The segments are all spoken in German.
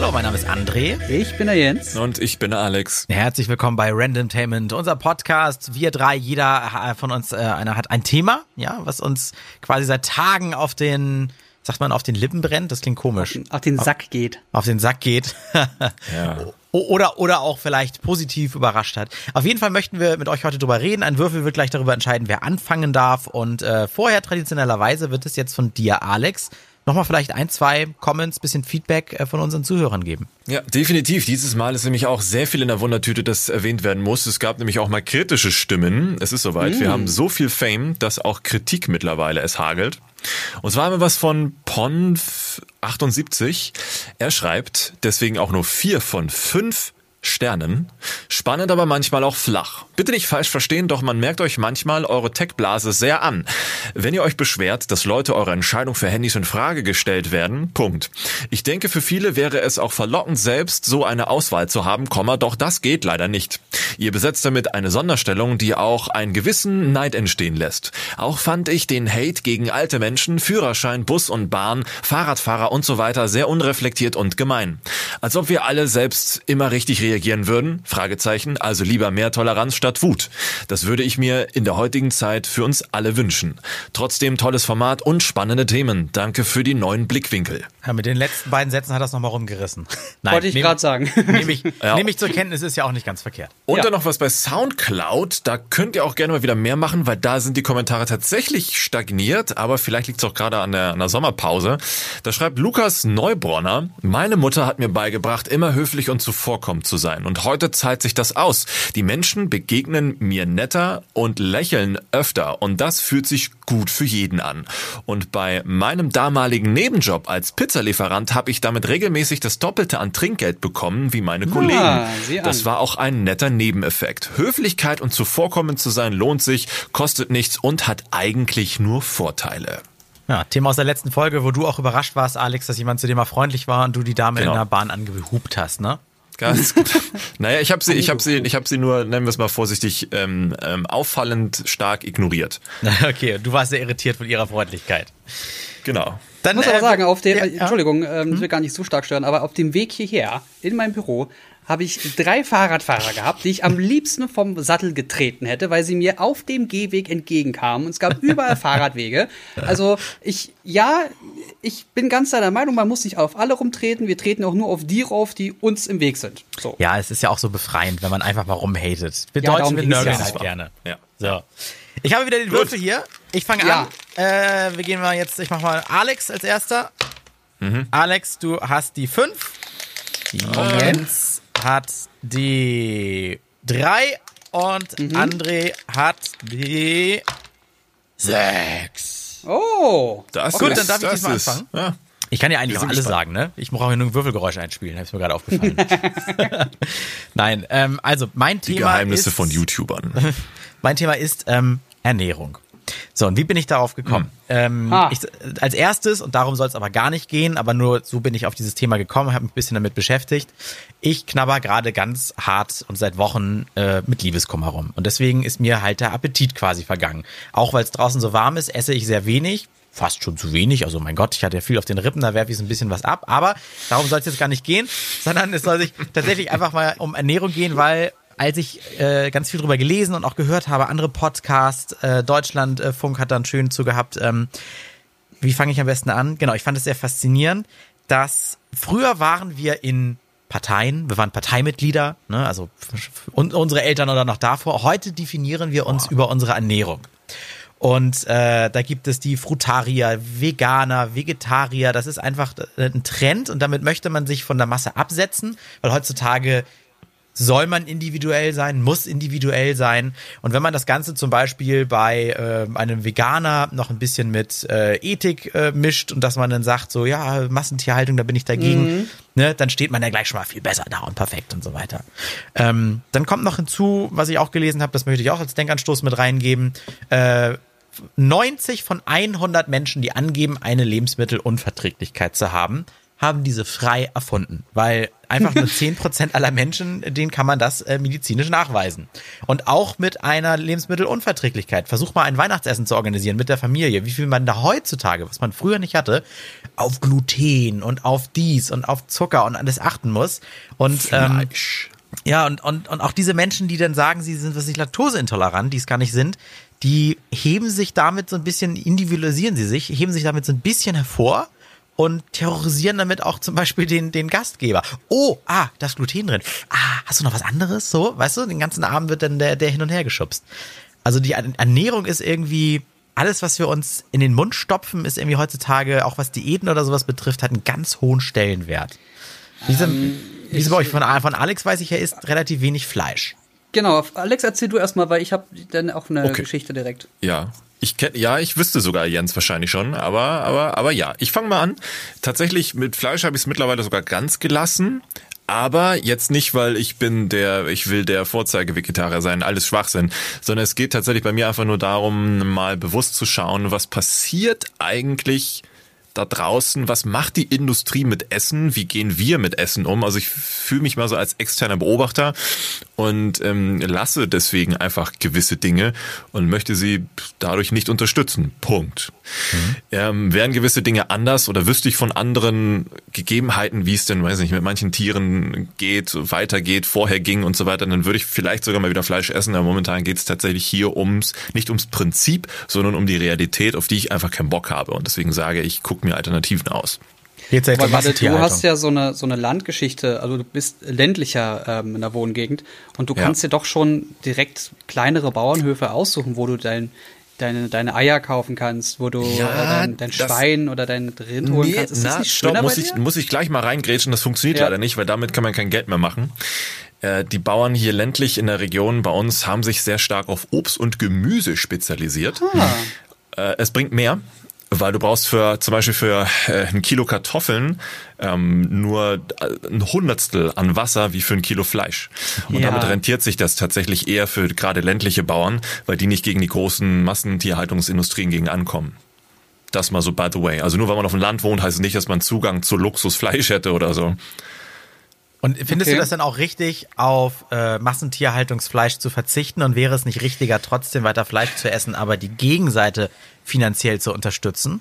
Hallo, mein Name ist André. Ich bin der Jens. Und ich bin der Alex. Herzlich willkommen bei Randomtainment, unser Podcast. Wir drei, jeder von uns, äh, einer hat ein Thema, ja, was uns quasi seit Tagen auf den, sagt man, auf den Lippen brennt. Das klingt komisch. Auf den Sack geht. Auf den Sack geht. Ja. Oder, oder auch vielleicht positiv überrascht hat. Auf jeden Fall möchten wir mit euch heute drüber reden. Ein Würfel wird gleich darüber entscheiden, wer anfangen darf. Und äh, vorher traditionellerweise wird es jetzt von dir, Alex, nochmal vielleicht ein, zwei Comments, bisschen Feedback äh, von unseren Zuhörern geben. Ja, definitiv. Dieses Mal ist nämlich auch sehr viel in der Wundertüte, das erwähnt werden muss. Es gab nämlich auch mal kritische Stimmen. Es ist soweit. Mm. Wir haben so viel Fame, dass auch Kritik mittlerweile es hagelt. Und zwar haben wir was von Ponf78. Er schreibt deswegen auch nur vier von fünf Sternen. Spannend, aber manchmal auch flach. Bitte nicht falsch verstehen, doch man merkt euch manchmal eure Tech-Blase sehr an. Wenn ihr euch beschwert, dass Leute eure Entscheidung für Handys in Frage gestellt werden, Punkt. Ich denke, für viele wäre es auch verlockend, selbst so eine Auswahl zu haben, Komma, doch das geht leider nicht. Ihr besetzt damit eine Sonderstellung, die auch einen gewissen Neid entstehen lässt. Auch fand ich den Hate gegen alte Menschen, Führerschein, Bus und Bahn, Fahrradfahrer und so weiter sehr unreflektiert und gemein. Als ob wir alle selbst immer richtig reagieren würden? Fragezeichen. Also lieber mehr Toleranz statt Wut. Das würde ich mir in der heutigen Zeit für uns alle wünschen. Trotzdem tolles Format und spannende Themen. Danke für die neuen Blickwinkel. Ja, mit den letzten beiden Sätzen hat es nochmal rumgerissen. Nein, Wollte ich gerade sagen. Nehme ich, ja. nehm ich zur Kenntnis, ist ja auch nicht ganz verkehrt. Und ja. dann noch was bei Soundcloud. Da könnt ihr auch gerne mal wieder mehr machen, weil da sind die Kommentare tatsächlich stagniert. Aber vielleicht liegt es auch gerade an der, an der Sommerpause. Da schreibt Lukas Neubronner, meine Mutter hat mir beigebracht, immer höflich und zuvorkommend zu sein. Und heute zahlt sich das aus. Die Menschen begegnen mir netter und lächeln öfter und das fühlt sich gut für jeden an. Und bei meinem damaligen Nebenjob als Pizzalieferant habe ich damit regelmäßig das Doppelte an Trinkgeld bekommen wie meine Kollegen. Ah, das war auch ein netter Nebeneffekt. Höflichkeit und zuvorkommend zu sein lohnt sich, kostet nichts und hat eigentlich nur Vorteile. Ja, Thema aus der letzten Folge, wo du auch überrascht warst, Alex, dass jemand zu dir mal freundlich war und du die Dame genau. in der Bahn angehupt hast, ne? Ganz gut. naja, ich habe sie, ich habe sie, ich habe sie nur, nennen wir es mal vorsichtig, ähm, ähm, auffallend stark ignoriert. Okay, du warst sehr irritiert von ihrer Freundlichkeit. Genau. Dann, ich muss aber äh, sagen, auf dem, ja, Entschuldigung, ähm, hm? will gar nicht so stark stören, aber auf dem Weg hierher in mein Büro habe ich drei Fahrradfahrer gehabt, die ich am liebsten vom Sattel getreten hätte, weil sie mir auf dem Gehweg entgegenkamen. Und es gab überall Fahrradwege. Also ich, ja, ich bin ganz deiner Meinung, man muss nicht auf alle rumtreten. Wir treten auch nur auf die rauf, die uns im Weg sind. So. Ja, es ist ja auch so befreiend, wenn man einfach mal rumhatet. Wir ja, Deutschen, wir nörgeln halt gerne. Ja. So. Ich habe wieder den Gut. Würfel hier. Ich fange ja. an. Äh, wir gehen mal jetzt, ich mache mal Alex als erster. Mhm. Alex, du hast die fünf. Die Jens hat die drei und mhm. André hat die sechs. Oh, das gut, ist, dann darf ich diesmal anfangen. Ja. Ich kann ja eigentlich auch alles gespannt. sagen, ne? Ich brauche ja nur ein Würfelgeräusch einspielen, habe ich mir gerade aufgefallen. Nein, ähm, also mein Thema Die Geheimnisse ist, von YouTubern. mein Thema ist ähm, Ernährung. So, und wie bin ich darauf gekommen? Hm. Ähm, ah. ich, als erstes, und darum soll es aber gar nicht gehen, aber nur so bin ich auf dieses Thema gekommen, habe mich ein bisschen damit beschäftigt. Ich knabber gerade ganz hart und seit Wochen äh, mit Liebeskummer rum. Und deswegen ist mir halt der Appetit quasi vergangen. Auch weil es draußen so warm ist, esse ich sehr wenig. Fast schon zu wenig. Also mein Gott, ich hatte ja viel auf den Rippen, da werfe ich so ein bisschen was ab. Aber darum soll es jetzt gar nicht gehen, sondern es soll sich tatsächlich einfach mal um Ernährung gehen, weil als ich äh, ganz viel drüber gelesen und auch gehört habe, andere Podcasts, äh, Deutschlandfunk äh, hat dann schön zu gehabt. Ähm, wie fange ich am besten an? Genau, ich fand es sehr faszinierend, dass früher waren wir in Parteien, wir waren Parteimitglieder, ne, also und unsere Eltern oder noch davor. Heute definieren wir uns Boah. über unsere Ernährung. Und äh, da gibt es die Frutarier, Veganer, Vegetarier. Das ist einfach äh, ein Trend und damit möchte man sich von der Masse absetzen, weil heutzutage soll man individuell sein, muss individuell sein. Und wenn man das Ganze zum Beispiel bei äh, einem Veganer noch ein bisschen mit äh, Ethik äh, mischt und dass man dann sagt, so ja, Massentierhaltung, da bin ich dagegen, mhm. ne, dann steht man ja gleich schon mal viel besser da und perfekt und so weiter. Ähm, dann kommt noch hinzu, was ich auch gelesen habe, das möchte ich auch als Denkanstoß mit reingeben. Äh, 90 von 100 Menschen, die angeben, eine Lebensmittelunverträglichkeit zu haben, haben diese frei erfunden, weil einfach nur zehn Prozent aller Menschen, denen kann man das äh, medizinisch nachweisen. Und auch mit einer Lebensmittelunverträglichkeit. Versuch mal ein Weihnachtsessen zu organisieren mit der Familie. Wie viel man da heutzutage, was man früher nicht hatte, auf Gluten und auf dies und auf Zucker und alles achten muss. Und ähm, ja, und, und, und auch diese Menschen, die dann sagen, sie sind was ich laktoseintolerant, die es gar nicht sind, die heben sich damit so ein bisschen, individualisieren sie sich, heben sich damit so ein bisschen hervor und terrorisieren damit auch zum Beispiel den, den Gastgeber. Oh, ah, da ist Gluten drin. Ah, hast du noch was anderes? So, weißt du, den ganzen Abend wird dann der, der hin und her geschubst. Also die Ernährung ist irgendwie, alles, was wir uns in den Mund stopfen, ist irgendwie heutzutage, auch was Diäten oder sowas betrifft, hat einen ganz hohen Stellenwert. Wie ist, ähm, wie ist bei euch von, von Alex weiß ich, er isst relativ wenig Fleisch. Genau, Alex, erzähl du erstmal, weil ich habe dann auch eine okay. Geschichte direkt. Ja, ich kenn, ja, ich wüsste sogar Jens wahrscheinlich schon, aber aber aber ja, ich fange mal an. Tatsächlich mit Fleisch habe ich es mittlerweile sogar ganz gelassen, aber jetzt nicht, weil ich bin der, ich will der Vorzeige-Vegetarier sein, alles Schwachsinn, sondern es geht tatsächlich bei mir einfach nur darum, mal bewusst zu schauen, was passiert eigentlich da draußen, was macht die Industrie mit Essen? Wie gehen wir mit Essen um? Also ich fühle mich mal so als externer Beobachter und ähm, lasse deswegen einfach gewisse Dinge und möchte sie dadurch nicht unterstützen. Punkt. Mhm. Ähm, wären gewisse Dinge anders oder wüsste ich von anderen Gegebenheiten, wie es denn, weiß nicht, mit manchen Tieren geht, weitergeht, vorher ging und so weiter, dann würde ich vielleicht sogar mal wieder Fleisch essen. Aber momentan geht es tatsächlich hier ums, nicht ums Prinzip, sondern um die Realität, auf die ich einfach keinen Bock habe. Und deswegen sage ich, guck mir Alternativen aus. Jetzt Aber warte, du hast ja so eine, so eine Landgeschichte, also du bist ländlicher ähm, in der Wohngegend und du ja. kannst dir doch schon direkt kleinere Bauernhöfe aussuchen, wo du dein, deine, deine Eier kaufen kannst, wo du ja, äh, dein, dein Schwein oder dein Rind holen nee, kannst. Ist na, das nicht stopp, muss ich, muss ich gleich mal reingrätschen, das funktioniert ja. leider nicht, weil damit kann man kein Geld mehr machen. Äh, die Bauern hier ländlich in der Region bei uns haben sich sehr stark auf Obst und Gemüse spezialisiert. Ah. Äh, es bringt mehr, weil du brauchst für zum Beispiel für äh, ein Kilo Kartoffeln ähm, nur äh, ein Hundertstel an Wasser wie für ein Kilo Fleisch. Und ja. damit rentiert sich das tatsächlich eher für gerade ländliche Bauern, weil die nicht gegen die großen Massentierhaltungsindustrien gegen ankommen. Das mal so by the way. Also nur weil man auf dem Land wohnt, heißt es nicht, dass man Zugang zu Luxusfleisch hätte oder so. Und findest okay. du das dann auch richtig, auf äh, Massentierhaltungsfleisch zu verzichten? Und wäre es nicht richtiger, trotzdem weiter Fleisch zu essen, aber die Gegenseite finanziell zu unterstützen?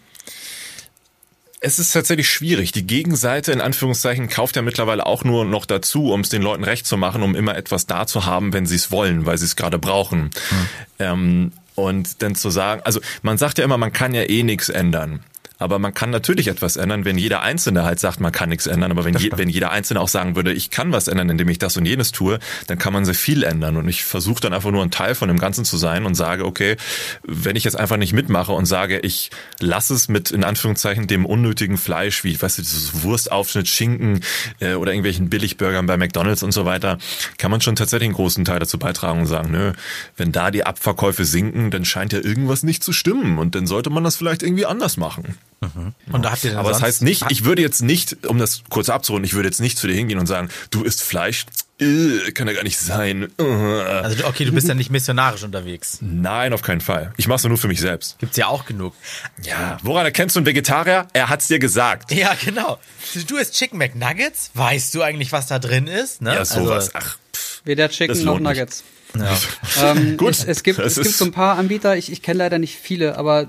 Es ist tatsächlich schwierig. Die Gegenseite in Anführungszeichen kauft ja mittlerweile auch nur noch dazu, um es den Leuten recht zu machen, um immer etwas da zu haben, wenn sie es wollen, weil sie es gerade brauchen. Hm. Ähm, und dann zu sagen, also man sagt ja immer, man kann ja eh nichts ändern. Aber man kann natürlich etwas ändern, wenn jeder Einzelne halt sagt, man kann nichts ändern. Aber wenn, je, wenn jeder Einzelne auch sagen würde, ich kann was ändern, indem ich das und jenes tue, dann kann man sehr viel ändern. Und ich versuche dann einfach nur ein Teil von dem Ganzen zu sein und sage, okay, wenn ich jetzt einfach nicht mitmache und sage, ich lasse es mit in Anführungszeichen dem unnötigen Fleisch, wie, weißt du, dieses Wurstaufschnitt, Schinken äh, oder irgendwelchen Billigburgern bei McDonalds und so weiter, kann man schon tatsächlich einen großen Teil dazu beitragen und sagen, nö, wenn da die Abverkäufe sinken, dann scheint ja irgendwas nicht zu stimmen und dann sollte man das vielleicht irgendwie anders machen. Mhm. Und da habt ihr Aber das heißt nicht, ich würde jetzt nicht, um das kurz abzurunden, ich würde jetzt nicht zu dir hingehen und sagen, du isst Fleisch, äh, kann ja gar nicht sein. Äh. Also okay, du bist ja nicht missionarisch unterwegs. Nein, auf keinen Fall. Ich mach's nur für mich selbst. Gibt's ja auch genug. Ja, woran erkennst du einen Vegetarier? Er hat's dir gesagt. Ja, genau. Du isst Chicken McNuggets? Weißt du eigentlich, was da drin ist? Ne? Ja, sowas. Also, Ach, pff, weder Chicken noch Nuggets. Ja. ähm, Gut. Es, es gibt, es gibt so ein paar Anbieter, ich, ich kenne leider nicht viele, aber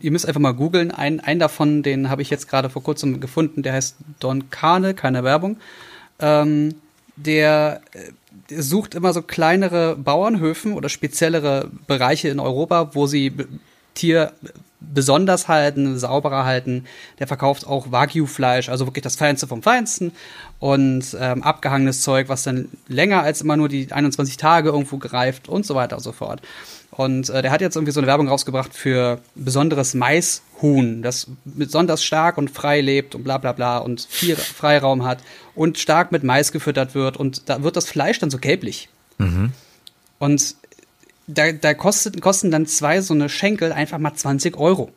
ihr müsst einfach mal googeln. Ein, einen davon, den habe ich jetzt gerade vor kurzem gefunden, der heißt Don Kane, keine Werbung. Ähm, der, der, sucht immer so kleinere Bauernhöfen oder speziellere Bereiche in Europa, wo sie Tier besonders halten, sauberer halten. Der verkauft auch Wagyu-Fleisch, also wirklich das Feinste vom Feinsten und ähm, abgehangenes Zeug, was dann länger als immer nur die 21 Tage irgendwo greift und so weiter und so fort. Und äh, der hat jetzt irgendwie so eine Werbung rausgebracht für besonderes Maishuhn, das besonders stark und frei lebt und bla bla bla und viel Freiraum hat und stark mit Mais gefüttert wird und da wird das Fleisch dann so gelblich. Mhm. Und da, da kostet, kosten dann zwei so eine Schenkel einfach mal 20 Euro.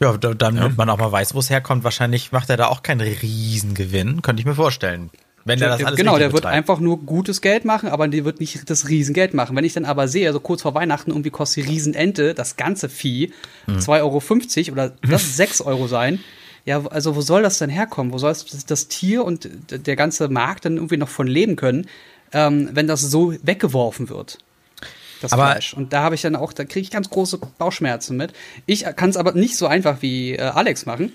Ja, damit ja. man auch mal weiß, wo es herkommt. Wahrscheinlich macht er da auch keinen Riesengewinn, könnte ich mir vorstellen. Wenn der das alles Genau, der wird einfach nur gutes Geld machen, aber der wird nicht das Riesengeld machen. Wenn ich dann aber sehe, so kurz vor Weihnachten, irgendwie kostet die Riesenente, das ganze Vieh, mhm. 2,50 Euro oder das 6 Euro sein, ja, also wo soll das denn herkommen? Wo soll das, das Tier und der ganze Markt dann irgendwie noch von leben können, ähm, wenn das so weggeworfen wird? Das aber Fleisch. Und da habe ich dann auch, da kriege ich ganz große Bauchschmerzen mit. Ich kann es aber nicht so einfach wie äh, Alex machen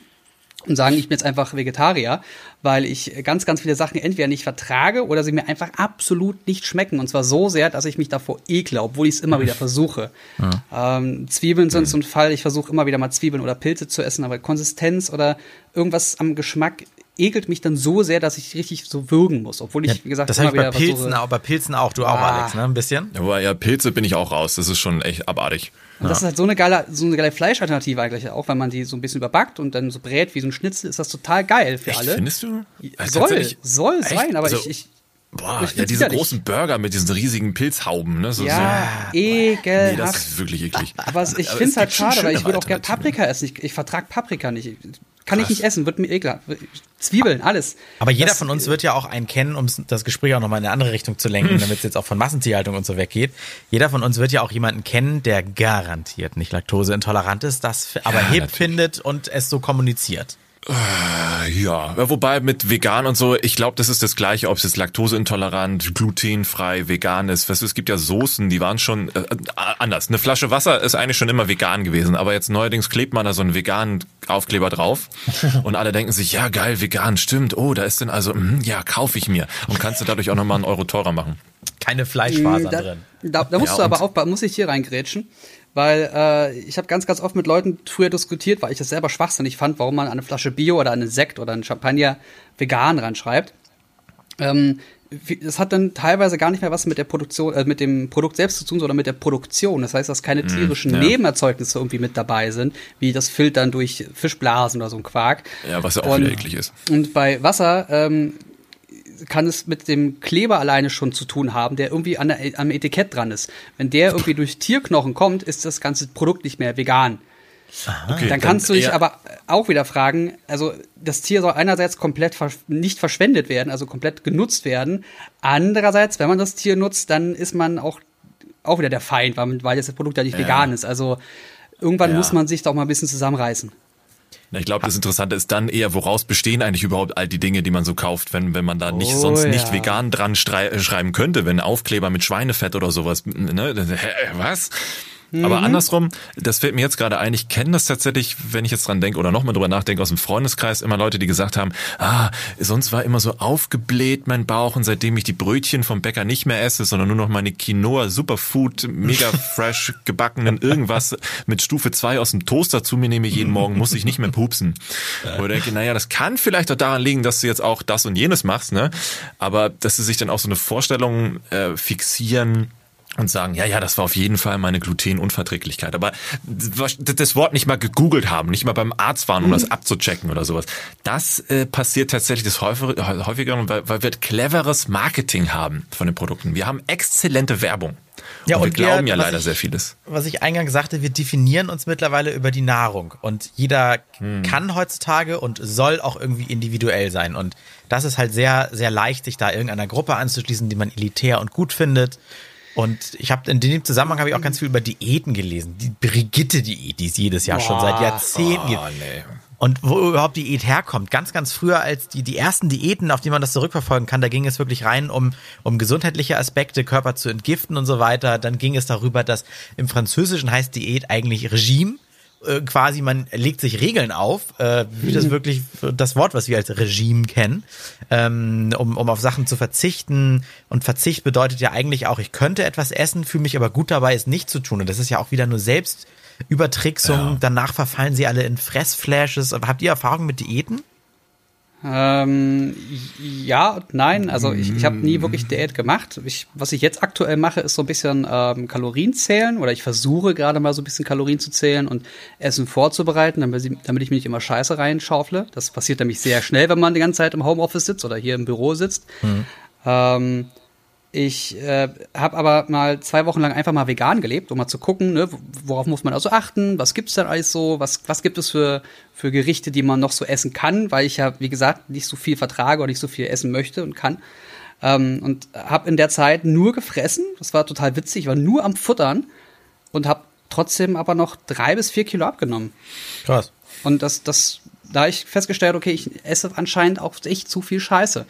und sagen, ich bin jetzt einfach Vegetarier, weil ich ganz, ganz viele Sachen entweder nicht vertrage oder sie mir einfach absolut nicht schmecken. Und zwar so sehr, dass ich mich davor ekle, obwohl ich es immer wieder versuche. Ja. Ähm, Zwiebeln sind so ein Fall, ich versuche immer wieder mal Zwiebeln oder Pilze zu essen, aber Konsistenz oder irgendwas am Geschmack ekelt mich dann so sehr, dass ich richtig so würgen muss, obwohl ich, wie gesagt, das immer wieder bei Pilzen, auch, bei Pilzen auch, du ah. auch, Alex, ne, ein bisschen? Ja, ja, Pilze bin ich auch raus, das ist schon echt abartig. Und das ist halt so eine geile, so eine geile Fleischalternative eigentlich auch, wenn man die so ein bisschen überbackt und dann so brät wie so ein Schnitzel, ist das total geil für echt, alle. Findest du? Also soll, soll echt? sein, aber also, ich, ich Boah, ja, diese großen Burger mit diesen riesigen Pilzhauben, ne? So, ja, so. ekelhaft. Nee, das ist wirklich eklig. Aber ich finde es halt schade, weil ich würde auch gerne Paprika essen. Ich, ich vertrage Paprika nicht. Kann Krass. ich nicht essen, wird mir ekelhaft. Zwiebeln, alles. Aber jeder das, von uns wird ja auch einen kennen, um das Gespräch auch nochmal in eine andere Richtung zu lenken, damit es jetzt auch von Massentierhaltung und so weggeht. Jeder von uns wird ja auch jemanden kennen, der garantiert nicht laktoseintolerant ist, das aber ja, hip findet und es so kommuniziert. Ja, wobei mit vegan und so, ich glaube, das ist das gleiche, ob es jetzt laktoseintolerant, glutenfrei, vegan ist. Weißt du, es gibt ja Soßen, die waren schon äh, äh, anders. Eine Flasche Wasser ist eigentlich schon immer vegan gewesen, aber jetzt neuerdings klebt man da so einen veganen Aufkleber drauf und alle denken sich, ja geil, vegan, stimmt. Oh, da ist denn also, mh, ja, kaufe ich mir und kannst du dadurch auch nochmal einen Euro teurer machen. Keine Fleischfasern da, drin. Da, da musst ja, du aber auch, muss ich hier reingrätschen weil äh, ich habe ganz, ganz oft mit Leuten früher diskutiert, weil ich das selber schwachsinnig fand, warum man eine Flasche Bio oder einen Sekt oder einen Champagner vegan ranschreibt. Ähm, das hat dann teilweise gar nicht mehr was mit der Produktion, äh, mit dem Produkt selbst zu tun, sondern mit der Produktion. Das heißt, dass keine mhm, tierischen mm, ja. Nebenerzeugnisse irgendwie mit dabei sind, wie das Filtern durch Fischblasen oder so ein Quark. Ja, was ja auch und, wieder eklig ist. Und bei Wasser ähm, kann es mit dem Kleber alleine schon zu tun haben, der irgendwie an der, am Etikett dran ist. Wenn der irgendwie durch Tierknochen kommt, ist das ganze Produkt nicht mehr vegan. Okay, dann kannst dann du dich aber auch wieder fragen, also das Tier soll einerseits komplett versch nicht verschwendet werden, also komplett genutzt werden. Andererseits, wenn man das Tier nutzt, dann ist man auch, auch wieder der Feind, weil, weil das Produkt ja nicht ja. vegan ist. Also irgendwann ja. muss man sich doch mal ein bisschen zusammenreißen. Ich glaube, das Interessante ist dann eher, woraus bestehen eigentlich überhaupt all die Dinge, die man so kauft, wenn, wenn man da nicht oh, sonst ja. nicht vegan dran schreiben könnte, wenn Aufkleber mit Schweinefett oder sowas, ne? Was? Aber mhm. andersrum, das fällt mir jetzt gerade ein, ich kenne das tatsächlich, wenn ich jetzt dran denke oder nochmal drüber nachdenke, aus dem Freundeskreis immer Leute, die gesagt haben, ah, sonst war immer so aufgebläht mein Bauch und seitdem ich die Brötchen vom Bäcker nicht mehr esse, sondern nur noch meine Quinoa Superfood, mega fresh gebackenen irgendwas mit Stufe 2 aus dem Toaster zu mir nehme jeden Morgen, muss ich nicht mehr pupsen. Wo ich denke, naja, das kann vielleicht auch daran liegen, dass du jetzt auch das und jenes machst, ne? Aber dass sie sich dann auch so eine Vorstellung äh, fixieren, und sagen, ja, ja, das war auf jeden Fall meine Glutenunverträglichkeit. Aber das Wort nicht mal gegoogelt haben, nicht mal beim Arzt waren, um mhm. das abzuchecken oder sowas. Das äh, passiert tatsächlich das häufiger, häufiger weil, weil wir cleveres Marketing haben von den Produkten. Wir haben exzellente Werbung. Ja, und, und wir glauben ja leider ich, sehr vieles. Was ich eingangs sagte, wir definieren uns mittlerweile über die Nahrung. Und jeder hm. kann heutzutage und soll auch irgendwie individuell sein. Und das ist halt sehr, sehr leicht, sich da irgendeiner Gruppe anzuschließen, die man elitär und gut findet und ich habe in dem Zusammenhang habe ich auch ganz viel über Diäten gelesen. Die Brigitte-Diät, die es jedes Jahr Boah, schon seit Jahrzehnten gibt. Oh, nee. Und wo überhaupt Diät herkommt. Ganz, ganz früher als die, die ersten Diäten, auf die man das zurückverfolgen kann, da ging es wirklich rein um, um gesundheitliche Aspekte, Körper zu entgiften und so weiter. Dann ging es darüber, dass im Französischen heißt Diät eigentlich Regime äh, quasi, man legt sich Regeln auf, äh, wie das mhm. wirklich das Wort, was wir als Regime kennen, ähm, um, um auf Sachen zu verzichten. Und Verzicht bedeutet ja eigentlich auch, ich könnte etwas essen, fühle mich aber gut dabei, es nicht zu tun. Und das ist ja auch wieder nur Selbstübertricksung. Ja. Danach verfallen sie alle in Fressflashes. Habt ihr Erfahrung mit Diäten? Ähm, ja und nein. Also ich, ich habe nie wirklich Diät gemacht. Ich, was ich jetzt aktuell mache, ist so ein bisschen ähm, Kalorien zählen oder ich versuche gerade mal so ein bisschen Kalorien zu zählen und Essen vorzubereiten, damit, damit ich mir nicht immer Scheiße reinschaufle. Das passiert nämlich sehr schnell, wenn man die ganze Zeit im Homeoffice sitzt oder hier im Büro sitzt. Mhm. Ähm, ich äh, habe aber mal zwei Wochen lang einfach mal vegan gelebt, um mal zu gucken, ne, worauf muss man also achten, was gibt's denn alles so, was, was gibt es für, für Gerichte, die man noch so essen kann, weil ich ja, wie gesagt, nicht so viel vertrage oder nicht so viel essen möchte und kann. Ähm, und habe in der Zeit nur gefressen, das war total witzig, ich war nur am Futtern und habe trotzdem aber noch drei bis vier Kilo abgenommen. Krass. Und das, das da habe ich festgestellt, okay, ich esse anscheinend auch echt zu viel Scheiße.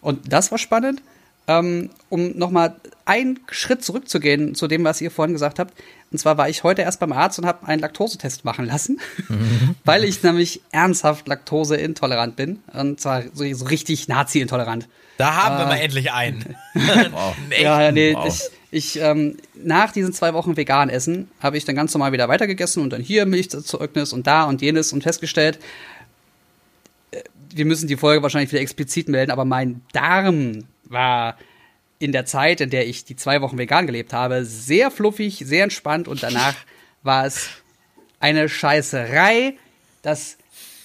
Und das war spannend. Ähm, um nochmal einen Schritt zurückzugehen zu dem, was ihr vorhin gesagt habt. Und zwar war ich heute erst beim Arzt und habe einen Laktosetest machen lassen, mhm. weil ich nämlich ernsthaft laktoseintolerant bin. Und zwar so, so richtig Nazi-intolerant. Da haben äh, wir mal endlich einen. wow. ja, nee, wow. ich, ich ähm, nach diesen zwei Wochen vegan essen, habe ich dann ganz normal wieder weitergegessen und dann hier Milchzeugnis und da und jenes und festgestellt, äh, wir müssen die Folge wahrscheinlich wieder explizit melden, aber mein Darm war in der Zeit, in der ich die zwei Wochen vegan gelebt habe, sehr fluffig, sehr entspannt und danach war es eine Scheißerei. Das,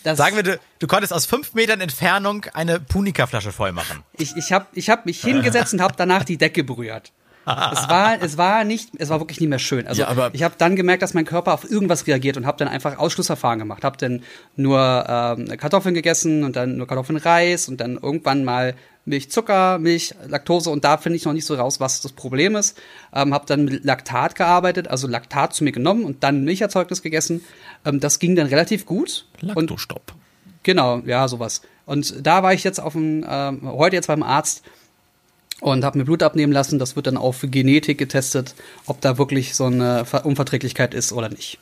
das Sagen wir, du, du konntest aus fünf Metern Entfernung eine Punika-Flasche voll machen. Ich, ich habe ich hab mich hingesetzt und habe danach die Decke berührt. Es war, es war nicht, es war wirklich nicht mehr schön. Also ja, ich habe dann gemerkt, dass mein Körper auf irgendwas reagiert und habe dann einfach Ausschlussverfahren gemacht. Habe dann nur ähm, Kartoffeln gegessen und dann nur Kartoffeln Reis und dann irgendwann mal Milch, Zucker, Milch, Laktose und da finde ich noch nicht so raus, was das Problem ist. Ähm, habe dann mit Laktat gearbeitet, also Laktat zu mir genommen und dann Milcherzeugnis gegessen. Ähm, das ging dann relativ gut. Laktostopp. Genau, ja, sowas. Und da war ich jetzt auf dem, ähm, heute jetzt beim Arzt und habe mir Blut abnehmen lassen. Das wird dann auch für Genetik getestet, ob da wirklich so eine Unverträglichkeit ist oder nicht.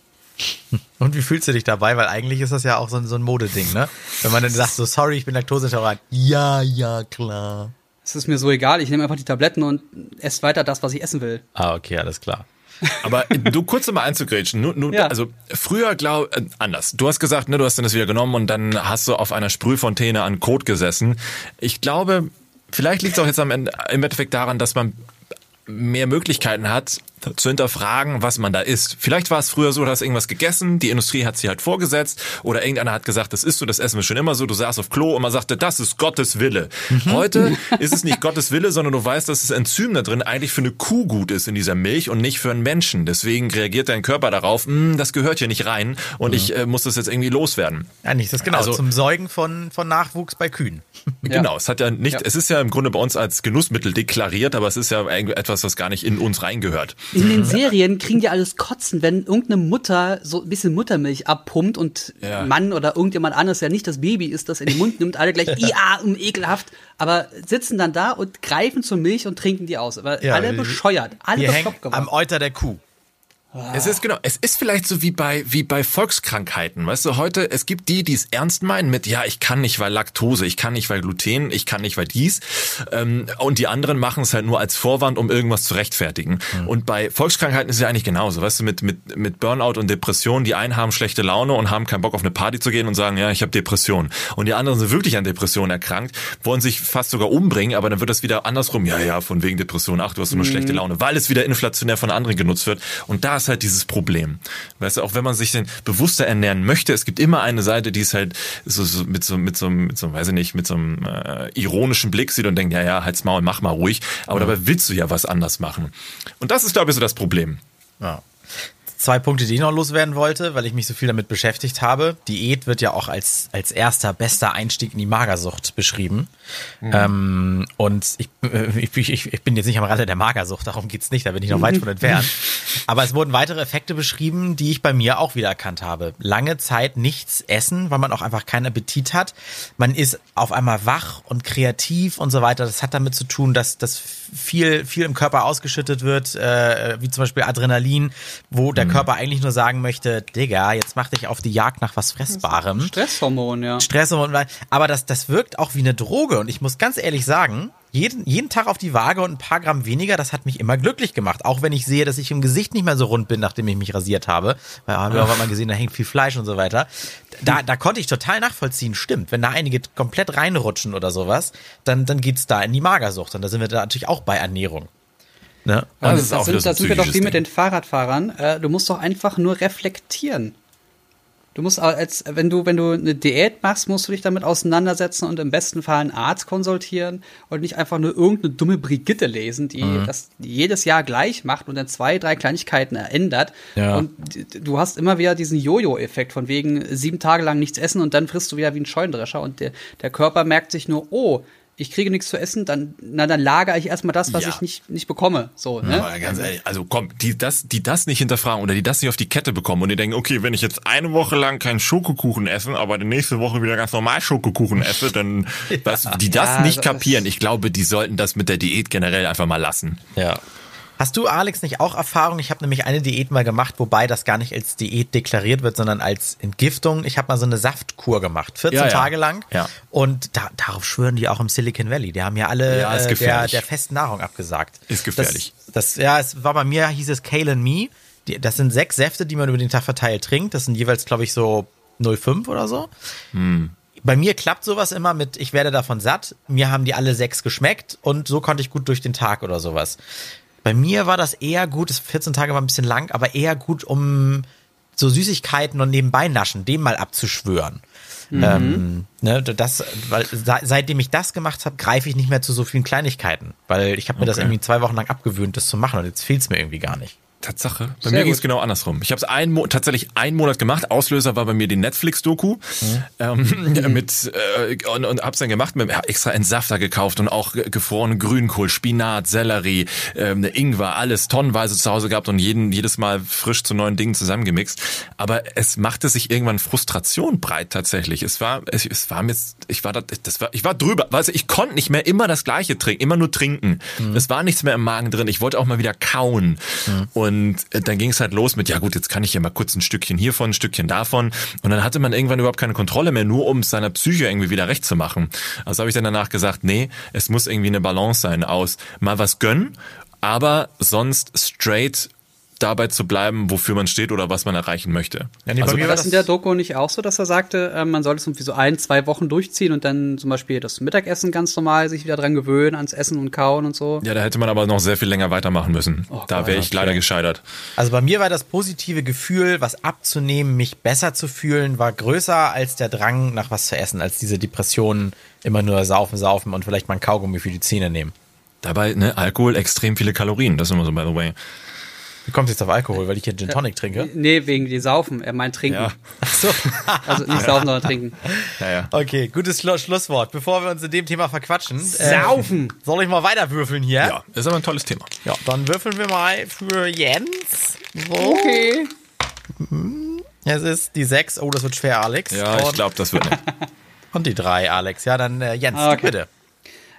Und wie fühlst du dich dabei? Weil eigentlich ist das ja auch so ein, so ein Modeding, ne? Wenn man dann sagt, so sorry, ich bin laktoseintolerant. Ja, ja, klar. Es ist mir so egal, ich nehme einfach die Tabletten und esse weiter das, was ich essen will. Ah, okay, alles klar. Aber du kurz mal einzugrätschen, nur, nur, ja. also früher glaub, äh, anders. Du hast gesagt, ne, du hast dann das wieder genommen und dann hast du auf einer Sprühfontäne an Kot gesessen. Ich glaube, vielleicht liegt es auch jetzt am Ende, im Endeffekt daran, dass man mehr Möglichkeiten hat, zu hinterfragen, was man da isst. Vielleicht war es früher so, du hast irgendwas gegessen, die Industrie hat sie halt vorgesetzt oder irgendeiner hat gesagt, das ist so, das essen wir schon immer so, du saßt auf Klo und man sagte, das ist Gottes Wille. Mhm. Heute ist es nicht Gottes Wille, sondern du weißt, dass das Enzym da drin eigentlich für eine Kuh gut ist in dieser Milch und nicht für einen Menschen. Deswegen reagiert dein Körper darauf, hm, das gehört hier nicht rein und mhm. ich äh, muss das jetzt irgendwie loswerden. Ja, nicht das genau, also, zum Säugen von, von Nachwuchs bei Kühen. Genau, ja. es hat ja nicht, ja. es ist ja im Grunde bei uns als Genussmittel deklariert, aber es ist ja etwas, was gar nicht in uns reingehört. In den Serien kriegen die alles kotzen, wenn irgendeine Mutter so ein bisschen Muttermilch abpumpt und ja. Mann oder irgendjemand anderes, der nicht das Baby ist, das in den Mund nimmt, alle gleich, ja, um ekelhaft, aber sitzen dann da und greifen zur Milch und trinken die aus. Aber alle bescheuert, alle bekloppt gemacht. Am Euter der Kuh. Es ist genau, es ist vielleicht so wie bei wie bei Volkskrankheiten, weißt du, heute es gibt die, die es ernst meinen mit ja, ich kann nicht, weil Laktose, ich kann nicht, weil Gluten, ich kann nicht, weil dies ähm, und die anderen machen es halt nur als Vorwand, um irgendwas zu rechtfertigen. Mhm. Und bei Volkskrankheiten ist es ja eigentlich genauso, weißt du, mit mit mit Burnout und Depression, die einen haben schlechte Laune und haben keinen Bock auf eine Party zu gehen und sagen, ja, ich habe Depression und die anderen sind wirklich an Depression erkrankt, wollen sich fast sogar umbringen, aber dann wird das wieder andersrum, ja, ja, von wegen Depression, ach, du hast nur mhm. schlechte Laune, weil es wieder inflationär von anderen genutzt wird und da ist halt dieses Problem. Weißt du, auch wenn man sich denn bewusster ernähren möchte, es gibt immer eine Seite, die es halt so, so mit so mit so mit so weiß ich nicht, mit so einem äh, ironischen Blick sieht und denkt, ja, ja, halt's Maul, mach mal ruhig, aber ja. dabei willst du ja was anders machen. Und das ist glaube ich so das Problem. Ja zwei Punkte, die ich noch loswerden wollte, weil ich mich so viel damit beschäftigt habe. Diät wird ja auch als, als erster, bester Einstieg in die Magersucht beschrieben. Mhm. Ähm, und ich, ich, ich, ich bin jetzt nicht am Rande der Magersucht, darum geht's nicht, da bin ich noch weit von entfernt. Aber es wurden weitere Effekte beschrieben, die ich bei mir auch wieder erkannt habe. Lange Zeit nichts essen, weil man auch einfach keinen Appetit hat. Man ist auf einmal wach und kreativ und so weiter. Das hat damit zu tun, dass, dass viel, viel im Körper ausgeschüttet wird, äh, wie zum Beispiel Adrenalin, wo der mhm. Körper eigentlich nur sagen möchte, Digga, jetzt mach dich auf die Jagd nach was Fressbarem. Stresshormon, ja. Stresshormon, aber das, das wirkt auch wie eine Droge und ich muss ganz ehrlich sagen, jeden, jeden Tag auf die Waage und ein paar Gramm weniger, das hat mich immer glücklich gemacht. Auch wenn ich sehe, dass ich im Gesicht nicht mehr so rund bin, nachdem ich mich rasiert habe. Weil haben wir auch mal gesehen, da hängt viel Fleisch und so weiter. Da, da konnte ich total nachvollziehen, stimmt. Wenn da einige komplett reinrutschen oder sowas, dann, dann geht's da in die Magersucht. Und da sind wir da natürlich auch bei Ernährung. Ne? Und das, das, sind, das sind wir doch wie mit den Fahrradfahrern. Äh, du musst doch einfach nur reflektieren. Du musst als, wenn du, wenn du eine Diät machst, musst du dich damit auseinandersetzen und im besten Fall einen Arzt konsultieren und nicht einfach nur irgendeine dumme Brigitte lesen, die mhm. das jedes Jahr gleich macht und dann zwei, drei Kleinigkeiten ändert. Ja. Und du hast immer wieder diesen Jojo-Effekt von wegen sieben Tage lang nichts essen und dann frisst du wieder wie ein Scheunendrescher und der, der Körper merkt sich nur, oh, ich kriege nichts zu essen, dann, na, dann lagere ich erstmal das, was ja. ich nicht, nicht bekomme. So, ne? Ja, ganz ehrlich, also komm, die das, die das nicht hinterfragen oder die das nicht auf die Kette bekommen und die denken, okay, wenn ich jetzt eine Woche lang keinen Schokokuchen esse, aber die nächste Woche wieder ganz normal Schokokuchen esse, dann was, die das ja, nicht kapieren, ich glaube, die sollten das mit der Diät generell einfach mal lassen. Ja. Hast du, Alex, nicht auch Erfahrung? Ich habe nämlich eine Diät mal gemacht, wobei das gar nicht als Diät deklariert wird, sondern als Entgiftung. Ich habe mal so eine Saftkur gemacht, 14 ja, ja. Tage lang. Ja. Und da, darauf schwören die auch im Silicon Valley. Die haben ja alle ja, äh, der, der festen Nahrung abgesagt. Ist gefährlich. Das, das, ja, es war bei mir, hieß es Kale and Me. Die, das sind sechs Säfte, die man über den Tag verteilt trinkt. Das sind jeweils, glaube ich, so 0,5 oder so. Hm. Bei mir klappt sowas immer mit, ich werde davon satt. Mir haben die alle sechs geschmeckt und so konnte ich gut durch den Tag oder sowas. Bei mir war das eher gut, das 14 Tage war ein bisschen lang, aber eher gut, um so Süßigkeiten und nebenbei naschen, dem mal abzuschwören. Mhm. Ähm, ne, das, weil seitdem ich das gemacht habe, greife ich nicht mehr zu so vielen Kleinigkeiten, weil ich habe mir okay. das irgendwie zwei Wochen lang abgewöhnt, das zu machen und jetzt fehlt es mir irgendwie gar nicht. Tatsache. Bei Sehr mir ging es genau andersrum. Ich habe es ein tatsächlich einen Monat gemacht. Auslöser war bei mir die Netflix-Doku mhm. ähm, mit äh, und, und hab's dann gemacht mit extra Entsafter gekauft und auch gefrorenen Grünkohl, Spinat, Sellerie, ähm, Ingwer, alles tonnenweise zu Hause gehabt und jeden jedes Mal frisch zu neuen Dingen zusammengemixt. Aber es machte sich irgendwann Frustration breit tatsächlich. Es war es, es war mir ich war da, das war ich war drüber. Weißt du, ich konnte nicht mehr immer das Gleiche trinken, immer nur trinken. Mhm. Es war nichts mehr im Magen drin. Ich wollte auch mal wieder kauen mhm. und und äh, dann ging es halt los mit, ja gut, jetzt kann ich ja mal kurz ein Stückchen hiervon, ein Stückchen davon. Und dann hatte man irgendwann überhaupt keine Kontrolle mehr, nur um seiner Psyche irgendwie wieder recht zu machen. Also habe ich dann danach gesagt, nee, es muss irgendwie eine Balance sein aus mal was gönnen, aber sonst straight dabei zu bleiben, wofür man steht oder was man erreichen möchte. Ja, nee, also, war das in der Doku nicht auch so, dass er sagte, äh, man sollte es irgendwie so ein, zwei Wochen durchziehen und dann zum Beispiel das Mittagessen ganz normal sich wieder dran gewöhnen, ans Essen und Kauen und so? Ja, da hätte man aber noch sehr viel länger weitermachen müssen. Oh, da wäre ich okay. leider gescheitert. Also bei mir war das positive Gefühl, was abzunehmen, mich besser zu fühlen, war größer als der Drang nach was zu essen, als diese Depressionen immer nur saufen, saufen und vielleicht mal ein Kaugummi für die Zähne nehmen. Dabei, ne, Alkohol extrem viele Kalorien, das ist immer so, by the way. Wie kommt jetzt auf Alkohol, weil ich hier Gin Tonic trinke? Nee, wegen die Saufen. Er meint trinken. Ja. Ach so. Also nicht saufen, sondern trinken. Ja, ja. Okay, gutes Schlu Schlusswort. Bevor wir uns in dem Thema verquatschen. Saufen! Äh, soll ich mal weiter würfeln hier? Ja, ist aber ein tolles Thema. Ja, dann würfeln wir mal für Jens. So. Okay. Es ist die 6. Oh, das wird schwer, Alex. Ja, ich glaube, das wird nicht. Und die 3, Alex. Ja, dann äh, Jens, okay. bitte.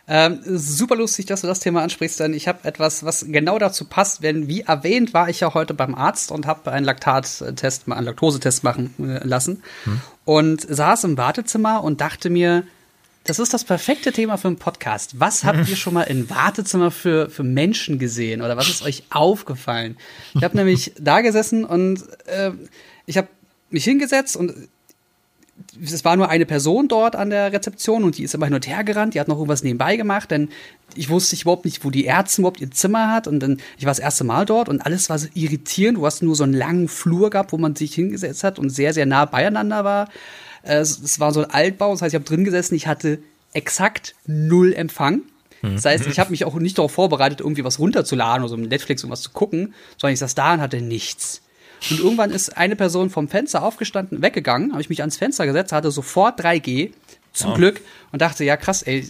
Ähm, super lustig, dass du das Thema ansprichst, denn ich habe etwas, was genau dazu passt. Denn wie erwähnt, war ich ja heute beim Arzt und habe einen Laktattest, einen Laktosetest machen äh, lassen hm. und saß im Wartezimmer und dachte mir, das ist das perfekte Thema für einen Podcast. Was habt ihr schon mal im Wartezimmer für, für Menschen gesehen oder was ist euch aufgefallen? Ich habe nämlich da gesessen und äh, ich habe mich hingesetzt und es war nur eine Person dort an der Rezeption und die ist immer hin und her gerannt, die hat noch irgendwas nebenbei gemacht, denn ich wusste überhaupt nicht, wo die Ärztin überhaupt ihr Zimmer hat und dann, ich war das erste Mal dort und alles war so irritierend, du hast nur so einen langen Flur gehabt, wo man sich hingesetzt hat und sehr, sehr nah beieinander war. Es, es war so ein Altbau, das heißt, ich habe drin gesessen, ich hatte exakt null Empfang. Mhm. Das heißt, ich habe mich auch nicht darauf vorbereitet, irgendwie was runterzuladen oder so mit Netflix irgendwas zu gucken, sondern ich saß da und hatte nichts. Und irgendwann ist eine Person vom Fenster aufgestanden, weggegangen, habe ich mich ans Fenster gesetzt, hatte sofort 3G, zum oh. Glück, und dachte, ja krass, ey,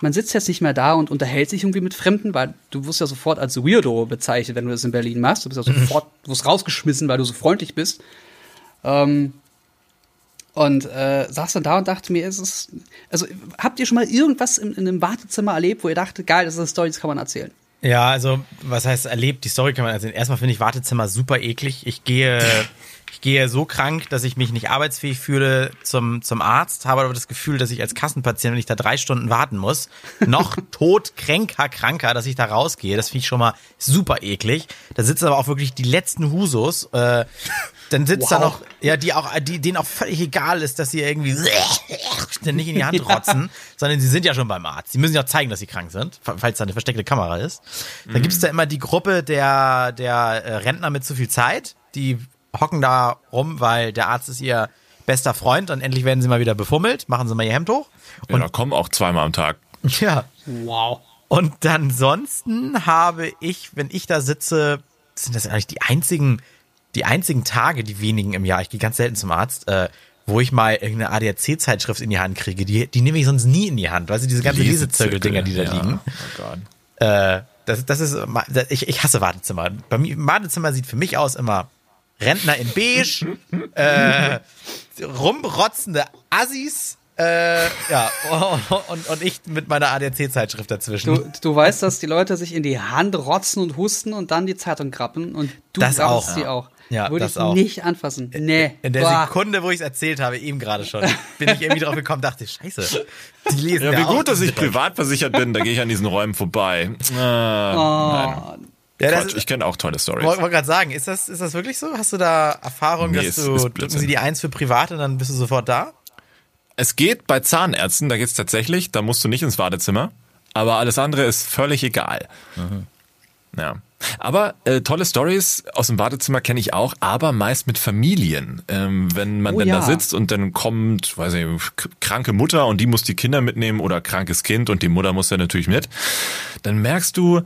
man sitzt jetzt nicht mehr da und unterhält sich irgendwie mit Fremden, weil du wirst ja sofort als Weirdo bezeichnet, wenn du das in Berlin machst. Du bist ja sofort, du wirst rausgeschmissen, weil du so freundlich bist. Ähm, und äh, saß dann da und dachte mir, ist es, also habt ihr schon mal irgendwas in, in einem Wartezimmer erlebt, wo ihr dachtet, geil, das ist eine Story, das kann man erzählen? Ja, also, was heißt erlebt? Die Story kann man erzählen. Erstmal finde ich Wartezimmer super eklig. Ich gehe, ich gehe so krank, dass ich mich nicht arbeitsfähig fühle zum, zum Arzt, habe aber das Gefühl, dass ich als Kassenpatient, wenn ich da drei Stunden warten muss, noch tot, kränker, kranker, dass ich da rausgehe. Das finde ich schon mal super eklig. Da sitzen aber auch wirklich die letzten Husos. Äh, dann sitzt wow. da noch, ja, die auch, die, denen auch völlig egal ist, dass sie irgendwie nicht in die Hand rotzen, sondern sie sind ja schon beim Arzt. Sie müssen ja auch zeigen, dass sie krank sind, falls da eine versteckte Kamera ist. Dann mhm. gibt's da immer die Gruppe der, der äh, Rentner mit zu viel Zeit, die hocken da rum, weil der Arzt ist ihr bester Freund und endlich werden sie mal wieder befummelt, machen sie mal ihr Hemd hoch. Und ja, da kommen auch zweimal am Tag. Ja. Wow. Und ansonsten habe ich, wenn ich da sitze, sind das eigentlich die einzigen die einzigen Tage, die wenigen im Jahr, ich gehe ganz selten zum Arzt, äh, wo ich mal irgendeine ADAC-Zeitschrift in die Hand kriege. Die, die nehme ich sonst nie in die Hand. Weißt du, diese ganzen Lesezirkel-Dinger, die da ja. liegen. Oh Gott. Äh, das, das ist, ich, ich hasse Wartezimmer. Bei mir, Wartezimmer sieht für mich aus immer Rentner in beige, äh, rumrotzende Assis, äh, ja, und, und ich mit meiner ADAC-Zeitschrift dazwischen. Du, du weißt, dass die Leute sich in die Hand rotzen und husten und dann die Zeitung krappen und du das auch. sie auch. Ja, Würde das ich auch. nicht anfassen. Nee. In der Boah. Sekunde, wo ich es erzählt habe, eben gerade schon, bin ich irgendwie drauf gekommen, dachte, scheiße. Die lesen ja, wie gut, dass ich privat versichert bin, da gehe ich an diesen Räumen vorbei. Ah, oh. Nein. Ja, Quatsch, ist, ich kenne auch tolle Stories. Wollte wollt gerade sagen, ist das, ist das wirklich so? Hast du da Erfahrung, nee, dass ist, du ist drücken sie die Eins für privat und dann bist du sofort da? Es geht bei Zahnärzten, da geht's tatsächlich, da musst du nicht ins Wartezimmer, aber alles andere ist völlig egal. Mhm. Ja. Aber äh, tolle Stories aus dem Wartezimmer kenne ich auch, aber meist mit Familien. Ähm, wenn man oh, dann ja. da sitzt und dann kommt, weiß ich, kranke Mutter und die muss die Kinder mitnehmen oder krankes Kind und die Mutter muss ja natürlich mit, dann merkst du,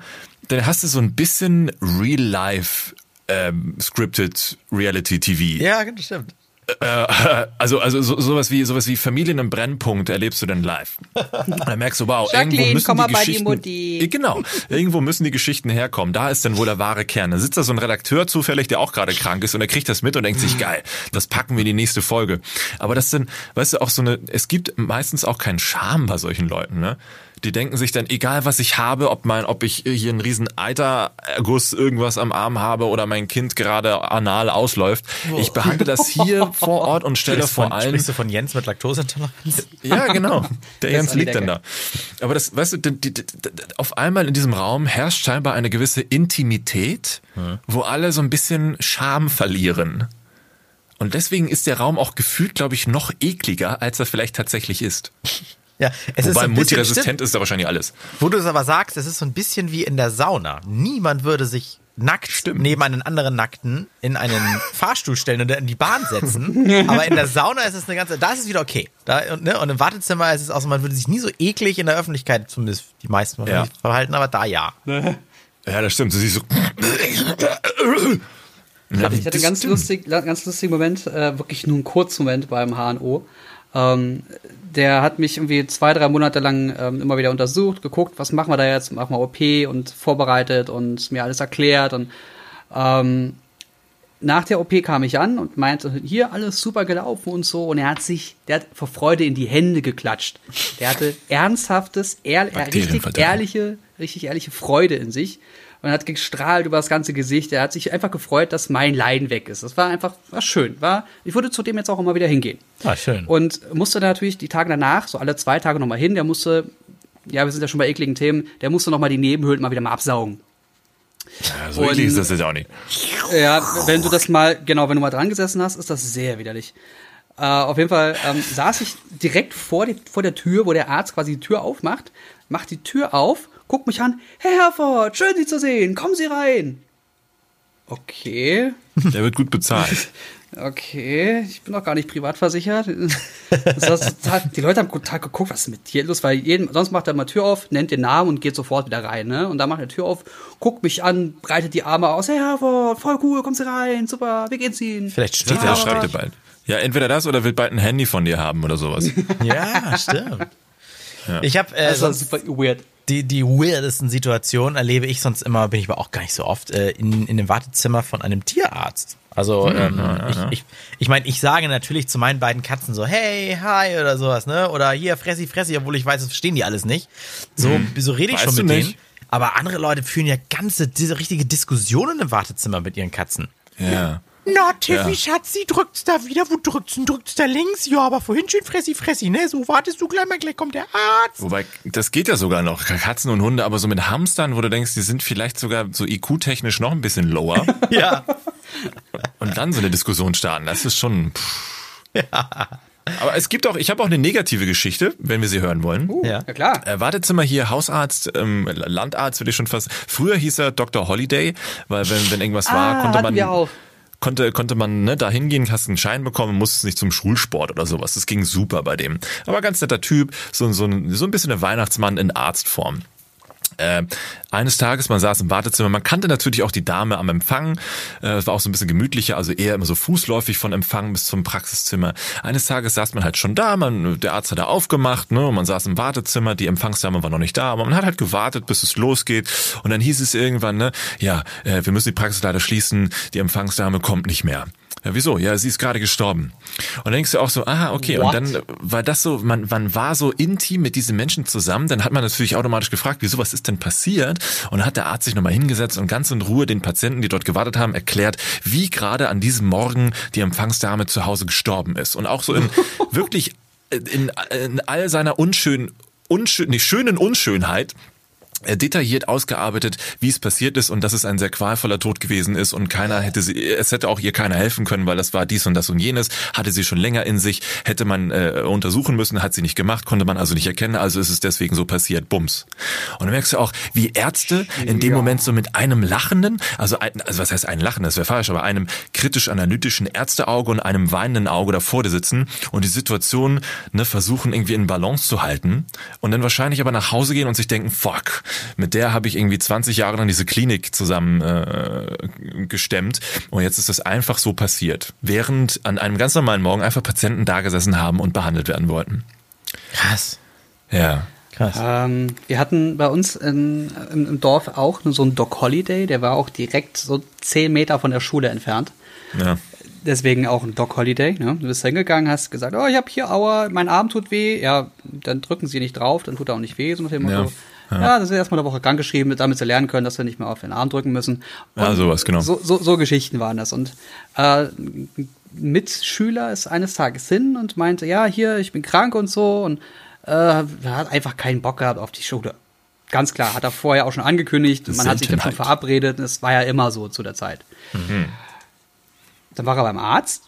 dann hast du so ein bisschen Real-Life ähm, scripted Reality TV. Ja, das stimmt. Äh, also, also so, sowas wie sowas wie Familien im Brennpunkt erlebst du denn live. Da merkst du, wow, Jacqueline, irgendwo müssen die Geschichten, die genau, irgendwo müssen die Geschichten herkommen. Da ist dann wohl der wahre Kern. Da sitzt da so ein Redakteur zufällig, der auch gerade krank ist und er kriegt das mit und denkt sich, geil, das packen wir in die nächste Folge. Aber das sind, weißt du, auch so eine, es gibt meistens auch keinen Charme bei solchen Leuten, ne? Die denken sich dann, egal was ich habe, ob mein, ob ich hier einen riesen Eiterguss irgendwas am Arm habe oder mein Kind gerade anal ausläuft, oh. ich behandle das hier vor Ort und stelle vor allem. Sprichst du von Jens mit Laktoseintoleranz? Ja, genau. Der Jens liegt dann da. Aber das, weißt du, die, die, die, auf einmal in diesem Raum herrscht scheinbar eine gewisse Intimität, hm. wo alle so ein bisschen Scham verlieren. Und deswegen ist der Raum auch gefühlt, glaube ich, noch ekliger, als er vielleicht tatsächlich ist. Ja, es Wobei ist multiresistent ist da wahrscheinlich alles. Wo du es aber sagst, es ist so ein bisschen wie in der Sauna. Niemand würde sich nackt Stimmt. neben einen anderen Nackten in einen Fahrstuhl stellen und in die Bahn setzen. aber in der Sauna ist es eine ganze, da ist es wieder okay. Da, und, ne, und im Wartezimmer ist es auch so, man würde sich nie so eklig in der Öffentlichkeit, zumindest die meisten ja. verhalten, aber da ja. Ja, das stimmt. Du siehst so. ich hatte einen ganz, lustig, ganz lustigen Moment, äh, wirklich nur einen kurzen Moment beim HNO. Ähm, der hat mich irgendwie zwei, drei Monate lang ähm, immer wieder untersucht, geguckt, was machen wir da jetzt, machen wir OP und vorbereitet und mir alles erklärt und ähm, nach der OP kam ich an und meinte, hier alles super gelaufen und so. Und er hat sich, der hat vor Freude in die Hände geklatscht. Der hatte ernsthaftes, ehr, richtig ehrliche, richtig ehrliche Freude in sich und hat gestrahlt über das ganze Gesicht. Er hat sich einfach gefreut, dass mein Leiden weg ist. Das war einfach war schön. War, ich würde zu dem jetzt auch immer wieder hingehen. Ah, schön. Und musste natürlich die Tage danach, so alle zwei Tage nochmal hin. Der musste, ja, wir sind ja schon bei ekligen Themen, der musste nochmal die Nebenhöhlen mal wieder mal absaugen. Ja, so eklig ist das jetzt auch nicht. Ja, wenn du das mal, genau, wenn du mal dran gesessen hast, ist das sehr widerlich. Äh, auf jeden Fall ähm, saß ich direkt vor, die, vor der Tür, wo der Arzt quasi die Tür aufmacht, macht die Tür auf guckt mich an. Herr Herford, schön Sie zu sehen. Kommen Sie rein. Okay. Der wird gut bezahlt. Okay, ich bin noch gar nicht privat versichert. Das die Leute haben gut Tag geguckt, was ist mit dir los? Weil jeden, sonst macht er mal Tür auf, nennt den Namen und geht sofort wieder rein. Ne? Und dann macht er Tür auf, guckt mich an, breitet die Arme aus. Hey Herford, voll cool, kommen Sie rein, super, wie geht's Ihnen? Vielleicht steht ja, er schreibt bald. Ja, entweder das oder will bald ein Handy von dir haben oder sowas. ja, stimmt. Ja. Ich habe äh, also super weird die, die weirdesten Situationen erlebe ich sonst immer, bin ich aber auch gar nicht so oft, äh, in, in dem Wartezimmer von einem Tierarzt. Also mhm, ähm, ja, ich, ich, ich meine, ich sage natürlich zu meinen beiden Katzen so, hey, hi oder sowas, ne? Oder hier, fressi, fressi, obwohl ich weiß, das verstehen die alles nicht. So, hm. so rede ich weißt schon mit denen. Aber andere Leute führen ja ganze, diese richtige Diskussionen im Wartezimmer mit ihren Katzen. Ja. Na, Tiffy, ja. Schatz, sie drückt's da wieder. Wo drückt's denn? Drückt's da links? Ja, aber vorhin schön fressi, fressi, ne? So wartest du gleich mal, gleich kommt der Arzt. Wobei, das geht ja sogar noch. Katzen und Hunde, aber so mit Hamstern, wo du denkst, die sind vielleicht sogar so IQ-technisch noch ein bisschen lower. ja. Und dann so eine Diskussion starten, das ist schon. Pff. Ja. Aber es gibt auch, ich habe auch eine negative Geschichte, wenn wir sie hören wollen. Uh, ja. ja, klar. Äh, Wartezimmer hier, Hausarzt, ähm, Landarzt würde ich schon fast. Früher hieß er Dr. Holiday, weil wenn, wenn irgendwas ah, war, konnte man. Wir auch konnte, konnte man ne, da hingehen, hast einen Schein bekommen, musstest nicht zum Schulsport oder sowas. Das ging super bei dem. Aber ganz netter Typ, so, so, ein, so ein bisschen ein Weihnachtsmann in Arztform. Äh, eines Tages, man saß im Wartezimmer, man kannte natürlich auch die Dame am Empfang, äh, es war auch so ein bisschen gemütlicher, also eher immer so fußläufig von Empfang bis zum Praxiszimmer. Eines Tages saß man halt schon da, man, der Arzt hat da aufgemacht, ne, und man saß im Wartezimmer, die Empfangsdame war noch nicht da, aber man hat halt gewartet, bis es losgeht und dann hieß es irgendwann, ne, ja, äh, wir müssen die Praxis leider schließen, die Empfangsdame kommt nicht mehr. Ja, wieso? Ja, sie ist gerade gestorben. Und dann denkst du auch so, aha, okay. What? Und dann war das so, man, man war so intim mit diesen Menschen zusammen. Dann hat man natürlich automatisch gefragt, wieso, was ist denn passiert? Und dann hat der Arzt sich nochmal hingesetzt und ganz in Ruhe den Patienten, die dort gewartet haben, erklärt, wie gerade an diesem Morgen die Empfangsdame zu Hause gestorben ist. Und auch so in wirklich in, in all seiner unschönen, unschön, nicht schönen Unschönheit äh, detailliert ausgearbeitet, wie es passiert ist und dass es ein sehr qualvoller Tod gewesen ist und keiner hätte sie, es hätte auch ihr keiner helfen können, weil das war dies und das und jenes, hatte sie schon länger in sich, hätte man äh, untersuchen müssen, hat sie nicht gemacht, konnte man also nicht erkennen, also ist es deswegen so passiert, bums. Und dann merkst du auch, wie Ärzte in dem ja. Moment so mit einem lachenden, also, ein, also was heißt ein Lachen, das wäre falsch, aber einem kritisch-analytischen Ärzteauge und einem weinenden Auge davor sitzen und die Situation ne, versuchen irgendwie in Balance zu halten und dann wahrscheinlich aber nach Hause gehen und sich denken, fuck, mit der habe ich irgendwie 20 Jahre lang diese Klinik zusammen äh, gestemmt und jetzt ist das einfach so passiert, während an einem ganz normalen Morgen einfach Patienten da gesessen haben und behandelt werden wollten. Krass. Ja. Krass. Ähm, wir hatten bei uns in, im, im, Dorf auch so einen Doc Holiday, der war auch direkt so 10 Meter von der Schule entfernt. Ja. Deswegen auch ein Doc Holiday. Ne? Du bist hingegangen, hast gesagt, oh, ich habe hier Aua, mein Arm tut weh. Ja, dann drücken sie nicht drauf, dann tut er auch nicht weh. So nach dem Motto. Ja. Ja, ja das ist erstmal eine Woche krankgeschrieben, damit sie lernen können, dass wir nicht mehr auf den Arm drücken müssen. Und ja, sowas, genau. So, so, so Geschichten waren das. Und äh, Mitschüler ist eines Tages hin und meinte, ja, hier, ich bin krank und so und äh, hat einfach keinen Bock gehabt auf die Schule. Ganz klar, hat er vorher auch schon angekündigt, man hat sich dann schon verabredet, es war ja immer so zu der Zeit. Mhm. Dann war er beim Arzt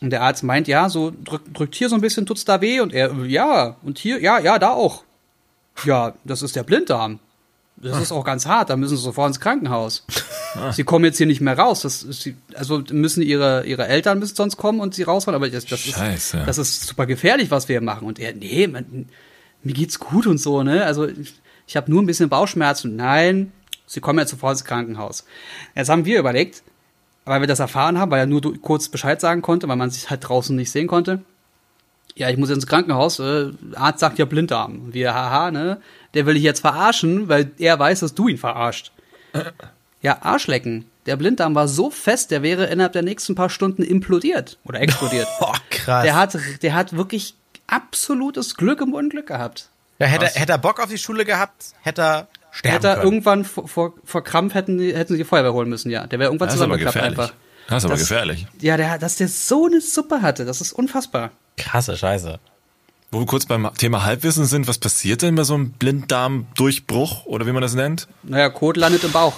und der Arzt meint, ja, so drückt, drückt hier so ein bisschen, tut's da weh? Und er, ja, und hier, ja, ja, da auch. Ja, das ist der Blinddarm. Das ist auch ganz hart, da müssen sie sofort ins Krankenhaus. Ah. Sie kommen jetzt hier nicht mehr raus. Das ist, also müssen ihre, ihre Eltern müssen sonst kommen und sie rausfahren, aber das, das, Scheiße. ist, das ist super gefährlich, was wir hier machen. Und er, nee, man, mir geht's gut und so, ne? Also ich, ich habe nur ein bisschen Bauchschmerzen. Nein, sie kommen jetzt sofort ins Krankenhaus. Jetzt haben wir überlegt, weil wir das erfahren haben, weil er nur kurz Bescheid sagen konnte, weil man sich halt draußen nicht sehen konnte ja, ich muss ins Krankenhaus, äh, Arzt sagt ja Blinddarm. Und wir, haha, ne, der will ich jetzt verarschen, weil er weiß, dass du ihn verarscht. ja, Arschlecken. Der Blinddarm war so fest, der wäre innerhalb der nächsten paar Stunden implodiert oder explodiert. Oh, krass. Der hat, der hat wirklich absolutes Glück im Unglück gehabt. Ja, hätte, hätte er Bock auf die Schule gehabt, hätte er sterben Hätte er können. irgendwann vor, vor, vor Krampf hätten, hätten sie die Feuerwehr holen müssen, ja. Der wäre irgendwann zusammengeklappt einfach. Das ist aber das, gefährlich. Ja, der, dass der so eine Suppe hatte, das ist unfassbar. Krasse Scheiße. Wo wir kurz beim Thema Halbwissen sind, was passiert denn bei so einem Blinddarmdurchbruch oder wie man das nennt? Naja, Kot landet im Bauch.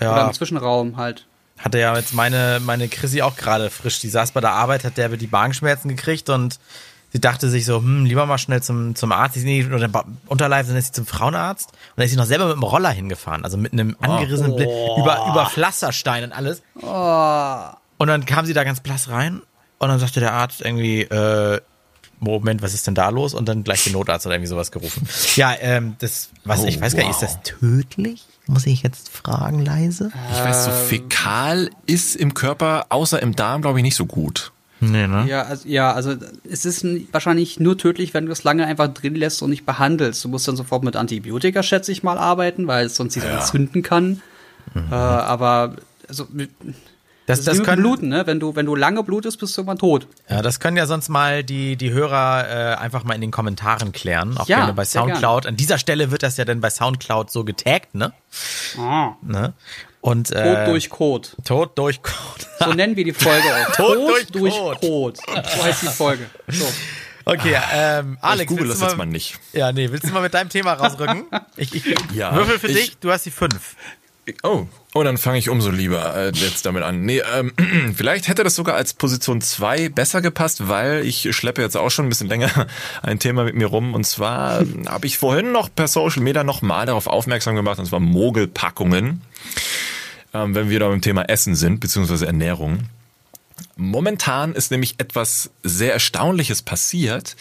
Ja. Oder im Zwischenraum halt. Hatte ja jetzt meine, meine Chrissy auch gerade frisch. Die saß bei der Arbeit, hat der die Magenschmerzen gekriegt und sie dachte sich so, hm, lieber mal schnell zum, zum Arzt. Sie ist oder Unterleib, dann ist sie zum Frauenarzt. Und dann ist sie noch selber mit dem Roller hingefahren. Also mit einem angerissenen oh. Blick, über, über Pflasterstein und alles. Oh. Und dann kam sie da ganz blass rein und dann sagte der Arzt irgendwie, äh, Moment, was ist denn da los? Und dann gleich den Notarzt oder irgendwie sowas gerufen. Ja, ähm, das, was, oh, ich weiß wow. gar nicht, ist das tödlich? Muss ich jetzt fragen, leise? Ich weiß, so ähm. fäkal ist im Körper, außer im Darm, glaube ich, nicht so gut. Nee, ne? Ja, also, ja, also es ist wahrscheinlich nur tödlich, wenn du es lange einfach drin lässt und nicht behandelst. Du musst dann sofort mit Antibiotika, schätze ich mal, arbeiten, weil es sonst sich ja. entzünden kann. Mhm. Äh, aber also das, das, das können bluten, ne? Wenn du, wenn du lange blutest, bist du irgendwann tot. Ja, das können ja sonst mal die, die Hörer äh, einfach mal in den Kommentaren klären. Auch ja, gerne bei Soundcloud. An dieser Stelle wird das ja dann bei Soundcloud so getaggt, ne? Ah. ne? Und, äh, Tod durch Code. Tod durch Code. so nennen wir die Folge auch. Tod, Tod durch, durch Code. Code. So heißt die Folge. So. Okay, ähm, Alex. Ich google das mal, jetzt mal nicht. Ja, nee, willst du mal mit deinem Thema rausrücken? Ich, ich ja, würfel für ich, dich, du hast die fünf. Oh, oh, dann fange ich umso lieber äh, jetzt damit an. Nee, ähm, vielleicht hätte das sogar als Position 2 besser gepasst, weil ich schleppe jetzt auch schon ein bisschen länger ein Thema mit mir rum. Und zwar habe ich vorhin noch per Social Media nochmal darauf aufmerksam gemacht, und zwar Mogelpackungen, ähm, wenn wir da beim Thema Essen sind, beziehungsweise Ernährung. Momentan ist nämlich etwas sehr Erstaunliches passiert.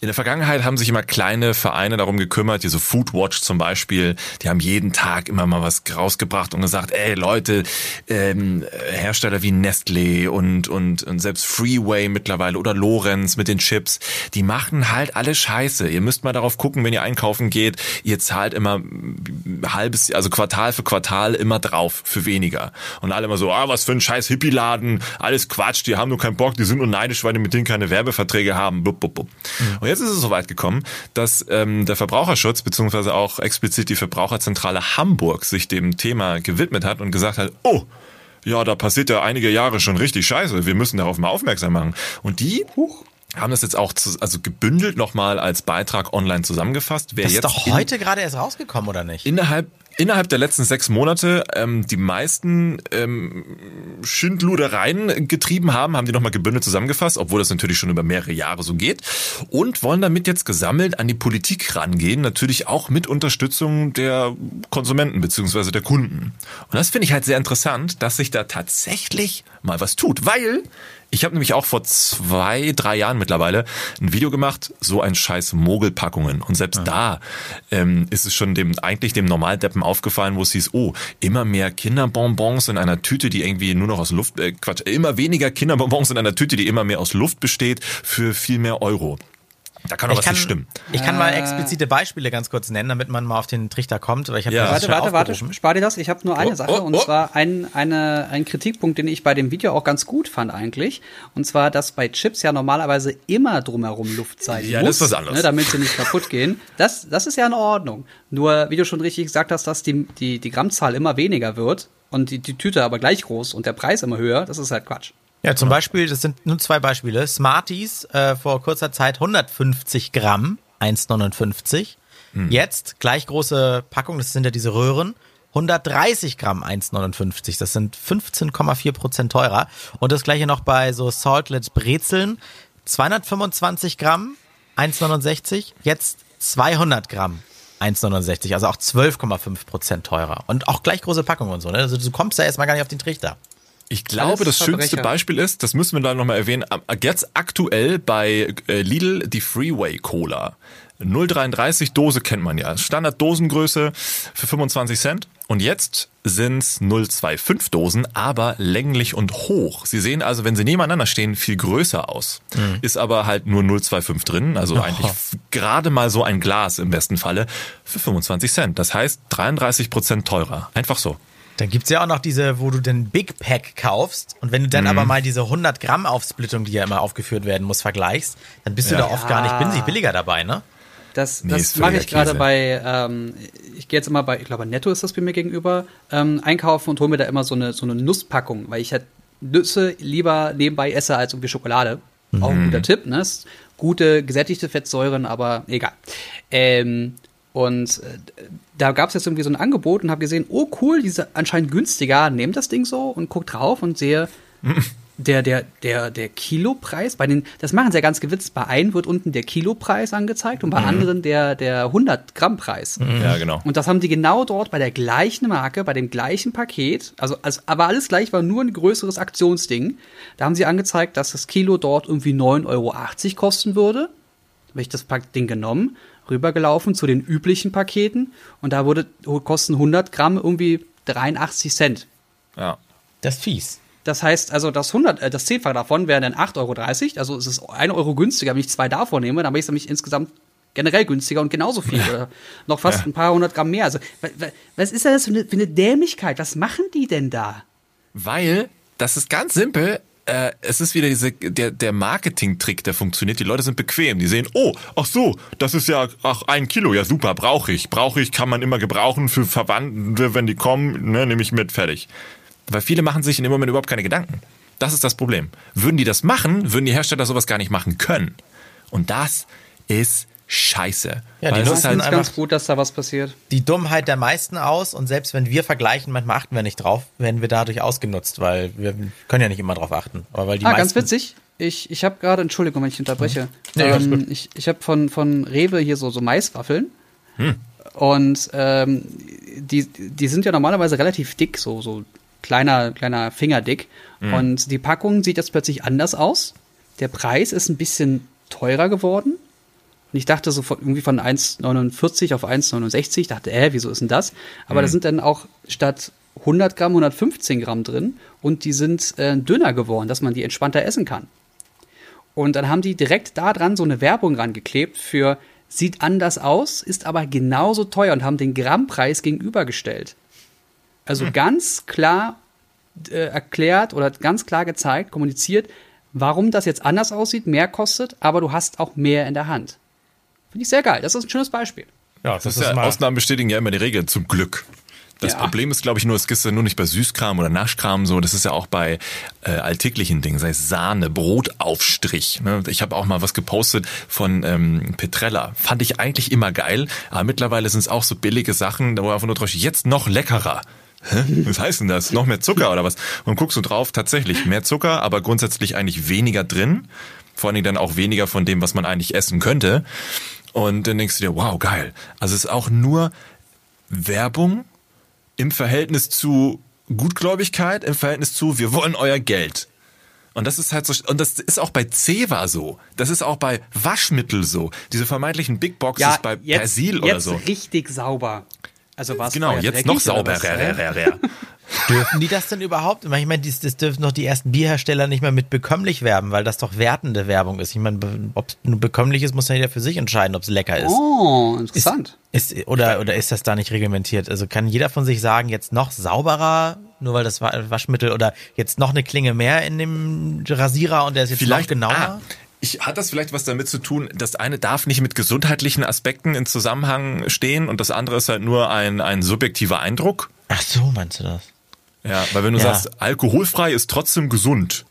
In der Vergangenheit haben sich immer kleine Vereine darum gekümmert, diese Foodwatch zum Beispiel, die haben jeden Tag immer mal was rausgebracht und gesagt, ey Leute, ähm, Hersteller wie Nestlé und, und, und selbst Freeway mittlerweile oder Lorenz mit den Chips, die machen halt alle Scheiße. Ihr müsst mal darauf gucken, wenn ihr einkaufen geht, ihr zahlt immer halbes, also Quartal für Quartal immer drauf für weniger. Und alle immer so, ah, was für ein scheiß Hippie-Laden, alles Quatsch, die haben nur keinen Bock, die sind nur neidisch, weil die mit denen keine Werbeverträge haben. Blub, blub, blub. Mhm jetzt ist es soweit gekommen, dass ähm, der Verbraucherschutz beziehungsweise auch explizit die Verbraucherzentrale Hamburg sich dem Thema gewidmet hat und gesagt hat, oh, ja, da passiert ja einige Jahre schon richtig scheiße, wir müssen darauf mal aufmerksam machen. Und die Huch haben das jetzt auch zu, also gebündelt nochmal als Beitrag online zusammengefasst. Wer das ist doch heute gerade erst rausgekommen, oder nicht? Innerhalb innerhalb der letzten sechs Monate ähm, die meisten ähm, Schindludereien getrieben haben, haben die nochmal gebündelt zusammengefasst, obwohl das natürlich schon über mehrere Jahre so geht und wollen damit jetzt gesammelt an die Politik rangehen, natürlich auch mit Unterstützung der Konsumenten beziehungsweise der Kunden. Und das finde ich halt sehr interessant, dass sich da tatsächlich mal was tut, weil ich habe nämlich auch vor zwei, drei Jahren mittlerweile ein Video gemacht, so ein scheiß Mogelpackungen. Und selbst ja. da ähm, ist es schon dem eigentlich dem Normaldeppen aufgefallen, wo es hieß, oh, immer mehr Kinderbonbons in einer Tüte, die irgendwie nur noch aus Luft, äh, Quatsch, immer weniger Kinderbonbons in einer Tüte, die immer mehr aus Luft besteht, für viel mehr Euro. Da kann doch was kann, nicht stimmen. Ich kann mal äh. explizite Beispiele ganz kurz nennen, damit man mal auf den Trichter kommt. Weil ich ja. Warte, warte, warte, spar dir das. Ich habe nur eine oh, Sache oh, oh. und zwar ein, eine, ein Kritikpunkt, den ich bei dem Video auch ganz gut fand eigentlich. Und zwar, dass bei Chips ja normalerweise immer drumherum Luft sein ja, muss, das ist was anderes. Ne, damit sie nicht kaputt gehen. Das, das ist ja in Ordnung. Nur, wie du schon richtig gesagt hast, dass die, die, die Grammzahl immer weniger wird und die, die Tüte aber gleich groß und der Preis immer höher, das ist halt Quatsch. Ja, zum Beispiel, das sind nur zwei Beispiele. Smarties äh, vor kurzer Zeit 150 Gramm, 1,59. Hm. Jetzt gleich große Packung, das sind ja diese Röhren, 130 Gramm 1,59. Das sind 15,4 Prozent teurer. Und das gleiche noch bei so Saltlet Brezeln. 225 Gramm 1,69. Jetzt 200 Gramm 1,69. Also auch 12,5 Prozent teurer. Und auch gleich große Packung und so. Ne? Also du kommst da erstmal gar nicht auf den Trichter. Ich glaube, das schönste Beispiel ist, das müssen wir da nochmal erwähnen, jetzt aktuell bei äh, Lidl die Freeway Cola. 0,33 Dose kennt man ja. Standarddosengröße für 25 Cent. Und jetzt sind's 0,25 Dosen, aber länglich und hoch. Sie sehen also, wenn sie nebeneinander stehen, viel größer aus. Mhm. Ist aber halt nur 0,25 drin, also oh. eigentlich gerade mal so ein Glas im besten Falle für 25 Cent. Das heißt 33 Prozent teurer. Einfach so. Dann gibt's ja auch noch diese, wo du den Big Pack kaufst und wenn du dann mhm. aber mal diese 100 Gramm Aufsplittung, die ja immer aufgeführt werden muss, vergleichst, dann bist ja. du da oft gar nicht günstig billiger dabei, ne? Das, nee, das mache ich gerade bei, ähm, ich gehe jetzt immer bei, ich glaube Netto ist das bei mir gegenüber, ähm, einkaufen und hole mir da immer so eine, so eine Nusspackung, weil ich halt Nüsse lieber nebenbei esse als irgendwie Schokolade. Mhm. Auch ein guter Tipp, ne? Gute gesättigte Fettsäuren, aber egal. Ähm, und äh, da gab es jetzt irgendwie so ein Angebot und habe gesehen, oh cool, diese anscheinend günstiger, nehmt das Ding so und guck drauf und sehe, der, der, der, der Kilopreis, bei den, das machen sie ja ganz gewitzt, bei einem wird unten der Kilopreis angezeigt und bei mhm. anderen der, der 100 Gramm Preis. Mhm. Ja, genau. Und das haben die genau dort bei der gleichen Marke, bei dem gleichen Paket, also, also aber alles gleich, war nur ein größeres Aktionsding. Da haben sie angezeigt, dass das Kilo dort irgendwie 9,80 Euro kosten würde. Habe ich das Ding genommen rübergelaufen zu den üblichen Paketen und da wurde, kosten 100 Gramm irgendwie 83 Cent. Ja. Das ist fies. Das heißt, also das 100, äh, das Zehnfache davon wären dann 8,30 Euro. Also es ist 1 Euro günstiger, wenn ich zwei davon nehme. Dann habe ich es nämlich insgesamt generell günstiger und genauso viel. Oder noch fast ja. ein paar hundert Gramm mehr. Also, was ist das für eine, für eine Dämlichkeit? Was machen die denn da? Weil, das ist ganz simpel, äh, es ist wieder diese, der, der Marketing-Trick, der funktioniert. Die Leute sind bequem. Die sehen, oh, ach so, das ist ja ach, ein Kilo. Ja, super, brauche ich. Brauche ich, kann man immer gebrauchen für Verwandte, wenn die kommen, ne, nehme ich mit, fertig. Weil viele machen sich in dem Moment überhaupt keine Gedanken. Das ist das Problem. Würden die das machen, würden die Hersteller sowas gar nicht machen können. Und das ist scheiße. Ja, die nutzen halt ganz gut, dass da was passiert. Die Dummheit der meisten aus und selbst wenn wir vergleichen, manchmal achten wir nicht drauf, werden wir dadurch ausgenutzt, weil wir können ja nicht immer drauf achten. Aber weil die ah, ganz witzig. Ich, ich habe gerade, Entschuldigung, wenn ich unterbreche. Nee, ähm, ich ich habe von, von Rewe hier so, so Maiswaffeln. Hm. Und ähm, die, die sind ja normalerweise relativ dick, so, so kleiner, kleiner Fingerdick. Mhm. Und die Packung sieht jetzt plötzlich anders aus. Der Preis ist ein bisschen teurer geworden. Und ich dachte so von, irgendwie von 1,49 auf 1,69. Dachte, äh, wieso ist denn das? Aber mhm. da sind dann auch statt 100 Gramm 115 Gramm drin und die sind äh, dünner geworden, dass man die entspannter essen kann. Und dann haben die direkt da dran so eine Werbung rangeklebt für sieht anders aus, ist aber genauso teuer und haben den Grammpreis gegenübergestellt. Also mhm. ganz klar äh, erklärt oder ganz klar gezeigt, kommuniziert, warum das jetzt anders aussieht, mehr kostet, aber du hast auch mehr in der Hand. Finde ich sehr geil. Das ist ein schönes Beispiel. Ja, das, das ist ja, Ausnahmen bestätigen ja immer die Regel, zum Glück. Das ja. Problem ist, glaube ich, nur, es gibt ja nur nicht bei Süßkram oder Naschkram so, das ist ja auch bei äh, alltäglichen Dingen, sei es Sahne, Brotaufstrich. Ne? Ich habe auch mal was gepostet von ähm, Petrella. Fand ich eigentlich immer geil, aber mittlerweile sind es auch so billige Sachen, wo einfach nur drauf jetzt noch leckerer. Hä? Was heißt denn das? Noch mehr Zucker oder was? Und guckst du drauf, tatsächlich mehr Zucker, aber grundsätzlich eigentlich weniger drin. Vor allen Dingen dann auch weniger von dem, was man eigentlich essen könnte. Und dann denkst du dir, wow, geil. Also es ist auch nur Werbung im Verhältnis zu Gutgläubigkeit, im Verhältnis zu wir wollen euer Geld. Und das ist halt so, und das ist auch bei Ceva so. Das ist auch bei Waschmittel so. Diese vermeintlichen Big Boxes ja, bei jetzt, Persil oder so. Jetzt richtig sauber. Also was Genau, jetzt noch sauberer. Dürfen die das denn überhaupt? Ich meine, das, das dürfen doch die ersten Bierhersteller nicht mehr mit bekömmlich werben, weil das doch wertende Werbung ist. Ich meine, ob es nur bekömmlich ist, muss ja jeder für sich entscheiden, ob es lecker ist. Oh, interessant. Ist, ist, oder, oder ist das da nicht reglementiert? Also kann jeder von sich sagen, jetzt noch sauberer, nur weil das Waschmittel oder jetzt noch eine Klinge mehr in dem Rasierer und der ist jetzt Vielleicht, noch genauer? Ah, ich, hat das vielleicht was damit zu tun, das eine darf nicht mit gesundheitlichen Aspekten in Zusammenhang stehen und das andere ist halt nur ein, ein subjektiver Eindruck? Ach so, meinst du das? Ja, weil wenn du ja. sagst, alkoholfrei ist trottom gesund,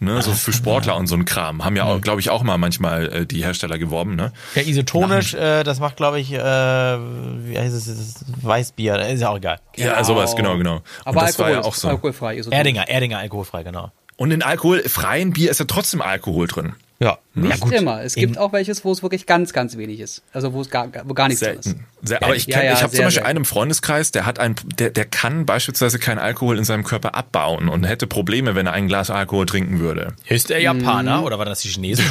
ne, so für Sportler und so ein Kram, haben ja, auch, glaube ich, auch mal manchmal äh, die Hersteller geworben, ne? Ja, isotonisch, äh, das macht, glaube ich, äh, wie heißt es, das Weißbier, ist ja auch egal. Genau. Ja, sowas, genau, genau. Und Aber das Alkohol war ja auch so. alkoholfrei. Isotonisch. Erdinger, Erdinger alkoholfrei, genau. Und in alkoholfreien Bier ist ja trotzdem Alkohol drin. Ja, nicht ja, immer. Es gibt auch welches, wo es wirklich ganz, ganz wenig ist. Also wo es gar, wo gar nichts Selten. drin ist. Sehr, aber ich, kenn, ja, ja, ich habe zum Beispiel einen im Freundeskreis, der hat ein, der, der kann beispielsweise keinen Alkohol in seinem Körper abbauen und hätte Probleme, wenn er ein Glas Alkohol trinken würde. Ist er Japaner mm. oder war das die Chinesen?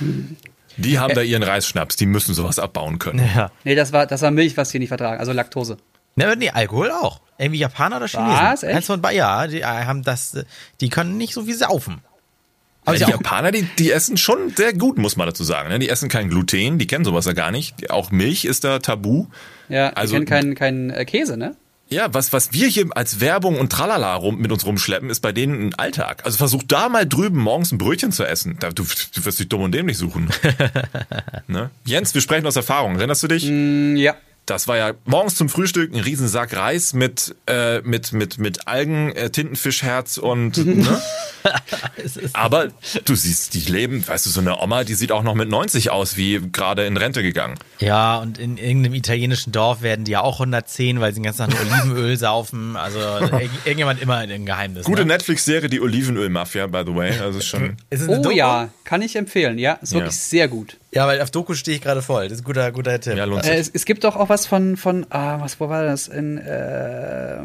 die haben da ihren Reisschnaps, die müssen sowas abbauen können. Ja. Nee, das war, das war Milch, was die nicht vertragen, also Laktose. Ne, nee, Alkohol auch. Irgendwie Japaner oder Chinesen. Was? Echt? Eins von ja, die haben das, die können nicht so viel saufen. Aber die Japaner, die, die essen schon sehr gut, muss man dazu sagen. Ne? Die essen kein Gluten, die kennen sowas ja gar nicht. Auch Milch ist da tabu. Ja, also, die kennen keinen kein äh, Käse, ne? Ja, was, was wir hier als Werbung und Tralala rum, mit uns rumschleppen, ist bei denen ein Alltag. Also versuch da mal drüben morgens ein Brötchen zu essen. Da, du, du wirst dich dumm und dämlich suchen. ne? Jens, wir sprechen aus Erfahrung. Erinnerst du dich? Mm, ja. Das war ja morgens zum Frühstück ein Riesensack Reis mit, äh, mit, mit, mit Algen, äh, Tintenfischherz und. ne? Aber du siehst, die leben, weißt du, so eine Oma, die sieht auch noch mit 90 aus, wie gerade in Rente gegangen. Ja, und in irgendeinem italienischen Dorf werden die ja auch 110, weil sie den ganzen Tag Olivenöl saufen. Also irgendjemand immer in ein Geheimnis. Gute ne? Netflix-Serie, die Olivenöl-Mafia, by the way. Also schon. oh ja, kann ich empfehlen. Ja, ist wirklich ja. sehr gut. Ja, weil auf Doku stehe ich gerade voll. Das ist ein guter, guter Tipp. Ja, lohnt sich. Äh, es, es, gibt doch auch was von, von ah, was, wo war das? In äh,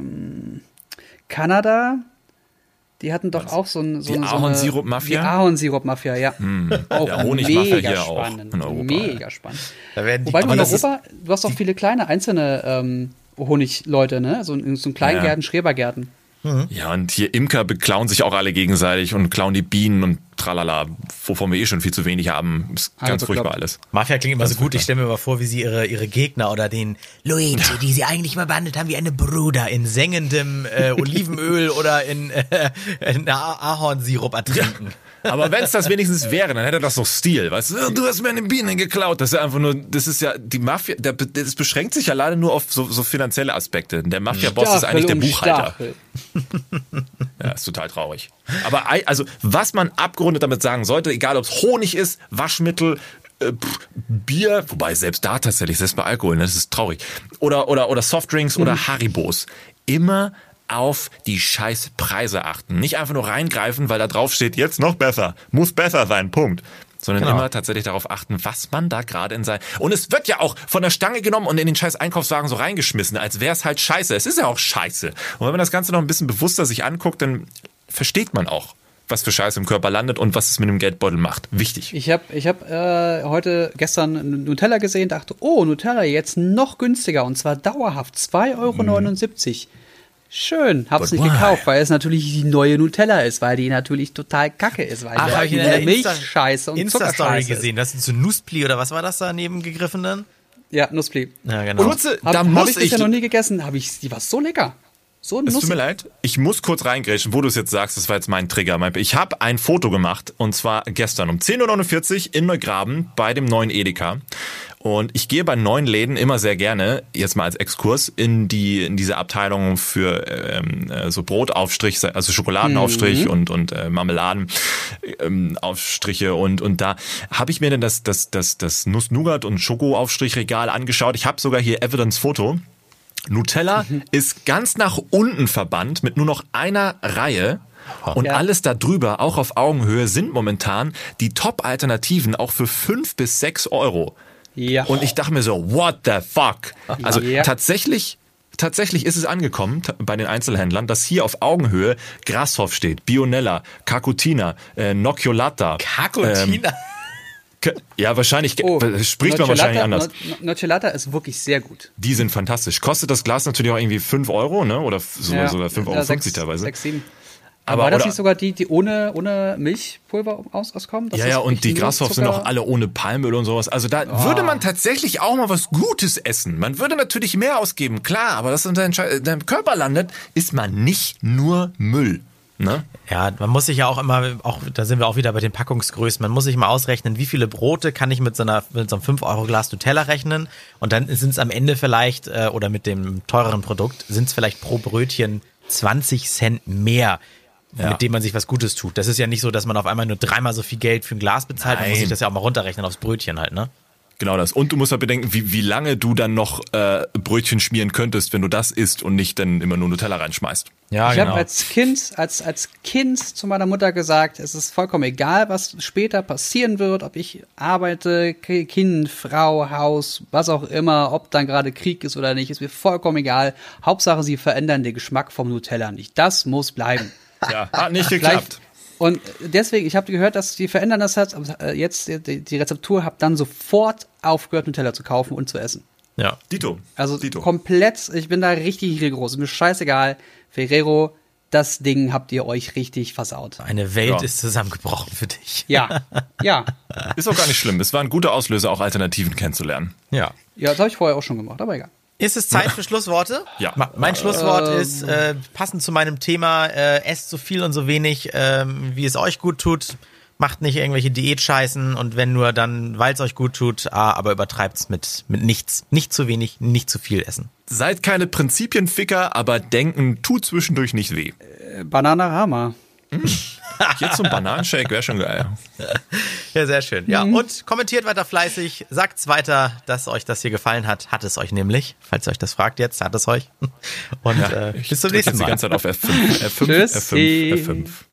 Kanada? Die hatten doch was? auch so ein so Die Ahornsirup-Mafia? Die Ahornsirup-Mafia, ja. Mm. Auch ja, Honigmafia hier spannend. auch in Europa. Mega spannend. Wobei du in Europa, du hast auch viele kleine einzelne ähm, Honigleute, ne? So, so Kleingärten, ja. Schrebergärten. Mhm. Ja, und hier Imker beklauen sich auch alle gegenseitig und klauen die Bienen und tralala, wovon wir eh schon viel zu wenig haben. Ist ganz also, furchtbar glaub, alles. Mafia klingt immer so gut. Ich stelle mir mal vor, wie sie ihre, ihre Gegner oder den Luigi, ja. die sie eigentlich mal behandelt haben wie eine Bruder in sengendem äh, Olivenöl oder in, äh, in Ahornsirup ertrinken. Ja. Aber wenn es das wenigstens wäre, dann hätte das doch Stil. Weißt du, du hast mir eine Biene geklaut. Das ist ja einfach nur, das ist ja, die Mafia, der, das beschränkt sich ja leider nur auf so, so finanzielle Aspekte. Der Mafia-Boss ist eigentlich der Buchhalter. ja, ist total traurig. Aber also, was man abgerundet damit sagen sollte, egal ob es Honig ist, Waschmittel, äh, Bier, wobei selbst da tatsächlich, selbst bei Alkohol, ne, das ist traurig. Oder, oder, oder Softdrinks mhm. oder Haribos. Immer auf die Scheißpreise achten. Nicht einfach nur reingreifen, weil da drauf steht, jetzt noch besser, muss besser sein, Punkt. sondern genau. immer tatsächlich darauf achten, was man da gerade in sein. Und es wird ja auch von der Stange genommen und in den scheiß Einkaufswagen so reingeschmissen, als wäre es halt scheiße. Es ist ja auch scheiße. Und wenn man das Ganze noch ein bisschen bewusster sich anguckt, dann versteht man auch, was für Scheiße im Körper landet und was es mit dem Geldbeutel macht. Wichtig. Ich habe ich hab, äh, heute gestern Nutella gesehen, dachte, oh, Nutella jetzt noch günstiger und zwar dauerhaft 2,79 Euro. Mhm. Schön, hab's But nicht why? gekauft, weil es natürlich die neue Nutella ist, weil die natürlich total kacke ist, weil Ach, die hab ich in der Milchscheiße und Insta-Story gesehen. Das ist so Nuspli oder was war das da neben gegriffen dann? Ja, Nuspli. Ja, genau. Und Nutze, hab, da hab muss ich bisher noch nie gegessen, hab ich, die war so lecker. So es tut mir leid, ich muss kurz reingrätschen, wo du es jetzt sagst, das war jetzt mein Trigger. Ich habe ein Foto gemacht und zwar gestern um 10.49 Uhr in Neugraben bei dem neuen Edeka. Und ich gehe bei neuen Läden immer sehr gerne, jetzt mal als Exkurs, in die in diese Abteilung für ähm, äh, so Brotaufstrich, also Schokoladenaufstrich mhm. und und äh, Marmeladenaufstriche ähm, und und da habe ich mir dann das das das das Nuss Nougat und Schokoaufstrichregal angeschaut. Ich habe sogar hier Evidence Foto. Nutella mhm. ist ganz nach unten verbannt mit nur noch einer Reihe. Und ja. alles darüber, auch auf Augenhöhe, sind momentan die Top-Alternativen auch für fünf bis sechs Euro. Ja. Und ich dachte mir so, what the fuck? Also ja. tatsächlich tatsächlich ist es angekommen bei den Einzelhändlern, dass hier auf Augenhöhe Grashoff steht, Bionella, Cacutina, äh, Nocciolata. Cacutina? Ähm, ja, wahrscheinlich oh, spricht man wahrscheinlich anders. Nocciolata ist wirklich sehr gut. Die sind fantastisch. Kostet das Glas natürlich auch irgendwie 5 Euro, ne? Oder sogar, ja, sogar 5,50 Euro 6, teilweise. 6, 7. Aber war das nicht sogar die, die ohne, ohne Milchpulver aus, auskommen? Das ja, ja, und die Grashoff sind auch alle ohne Palmöl und sowas. Also da oh. würde man tatsächlich auch mal was Gutes essen. Man würde natürlich mehr ausgeben, klar, aber das in deinem Körper landet, ist man nicht nur Müll. Ne? Ja, man muss sich ja auch immer, auch da sind wir auch wieder bei den Packungsgrößen, man muss sich mal ausrechnen, wie viele Brote kann ich mit so, einer, mit so einem 5-Euro-Glas Nutella rechnen und dann sind es am Ende vielleicht, äh, oder mit dem teureren Produkt, sind es vielleicht pro Brötchen 20 Cent mehr ja. mit dem man sich was Gutes tut. Das ist ja nicht so, dass man auf einmal nur dreimal so viel Geld für ein Glas bezahlt. Nein. Man muss sich das ja auch mal runterrechnen aufs Brötchen halt, ne? Genau das. Und du musst halt bedenken, wie, wie lange du dann noch äh, Brötchen schmieren könntest, wenn du das isst und nicht dann immer nur Nutella reinschmeißt. Ja, ich genau. habe als Kind, als, als Kind zu meiner Mutter gesagt, es ist vollkommen egal, was später passieren wird, ob ich arbeite, Kind, Frau, Haus, was auch immer, ob dann gerade Krieg ist oder nicht, ist mir vollkommen egal. Hauptsache, sie verändern den Geschmack vom Nutella nicht. Das muss bleiben. Ja, hat nicht geklappt. Und deswegen, ich habe gehört, dass die verändern das jetzt, äh, jetzt die, die Rezeptur, habe dann sofort aufgehört, Nutella zu kaufen und zu essen. Ja. Dito. Also Dito. komplett, ich bin da richtig rigoros. Mir scheißegal. Ferrero, das Ding habt ihr euch richtig versaut. Eine Welt ja. ist zusammengebrochen für dich. Ja, ja. Ist auch gar nicht schlimm. Es war ein guter Auslöser, auch Alternativen kennenzulernen. Ja. Ja, das habe ich vorher auch schon gemacht, aber egal. Ist es Zeit für Schlussworte? Ja. Mein Schlusswort ähm. ist, äh, passend zu meinem Thema, äh, esst so viel und so wenig, äh, wie es euch gut tut. Macht nicht irgendwelche Diätscheißen und wenn nur dann, weil es euch gut tut, ah, aber übertreibt's mit, mit nichts. Nicht zu wenig, nicht zu viel essen. Seid keine Prinzipienficker, aber denken tut zwischendurch nicht weh. Äh, Jetzt zum Bananenshake wäre schon geil. Ja, sehr schön. Ja, mhm. und kommentiert weiter fleißig, sagt's weiter, dass euch das hier gefallen hat. Hat es euch nämlich, falls ihr euch das fragt jetzt, hat es euch. Und ja, äh, bis zum nächsten Mal. die ganze Zeit auf F5, F5, F5, F5.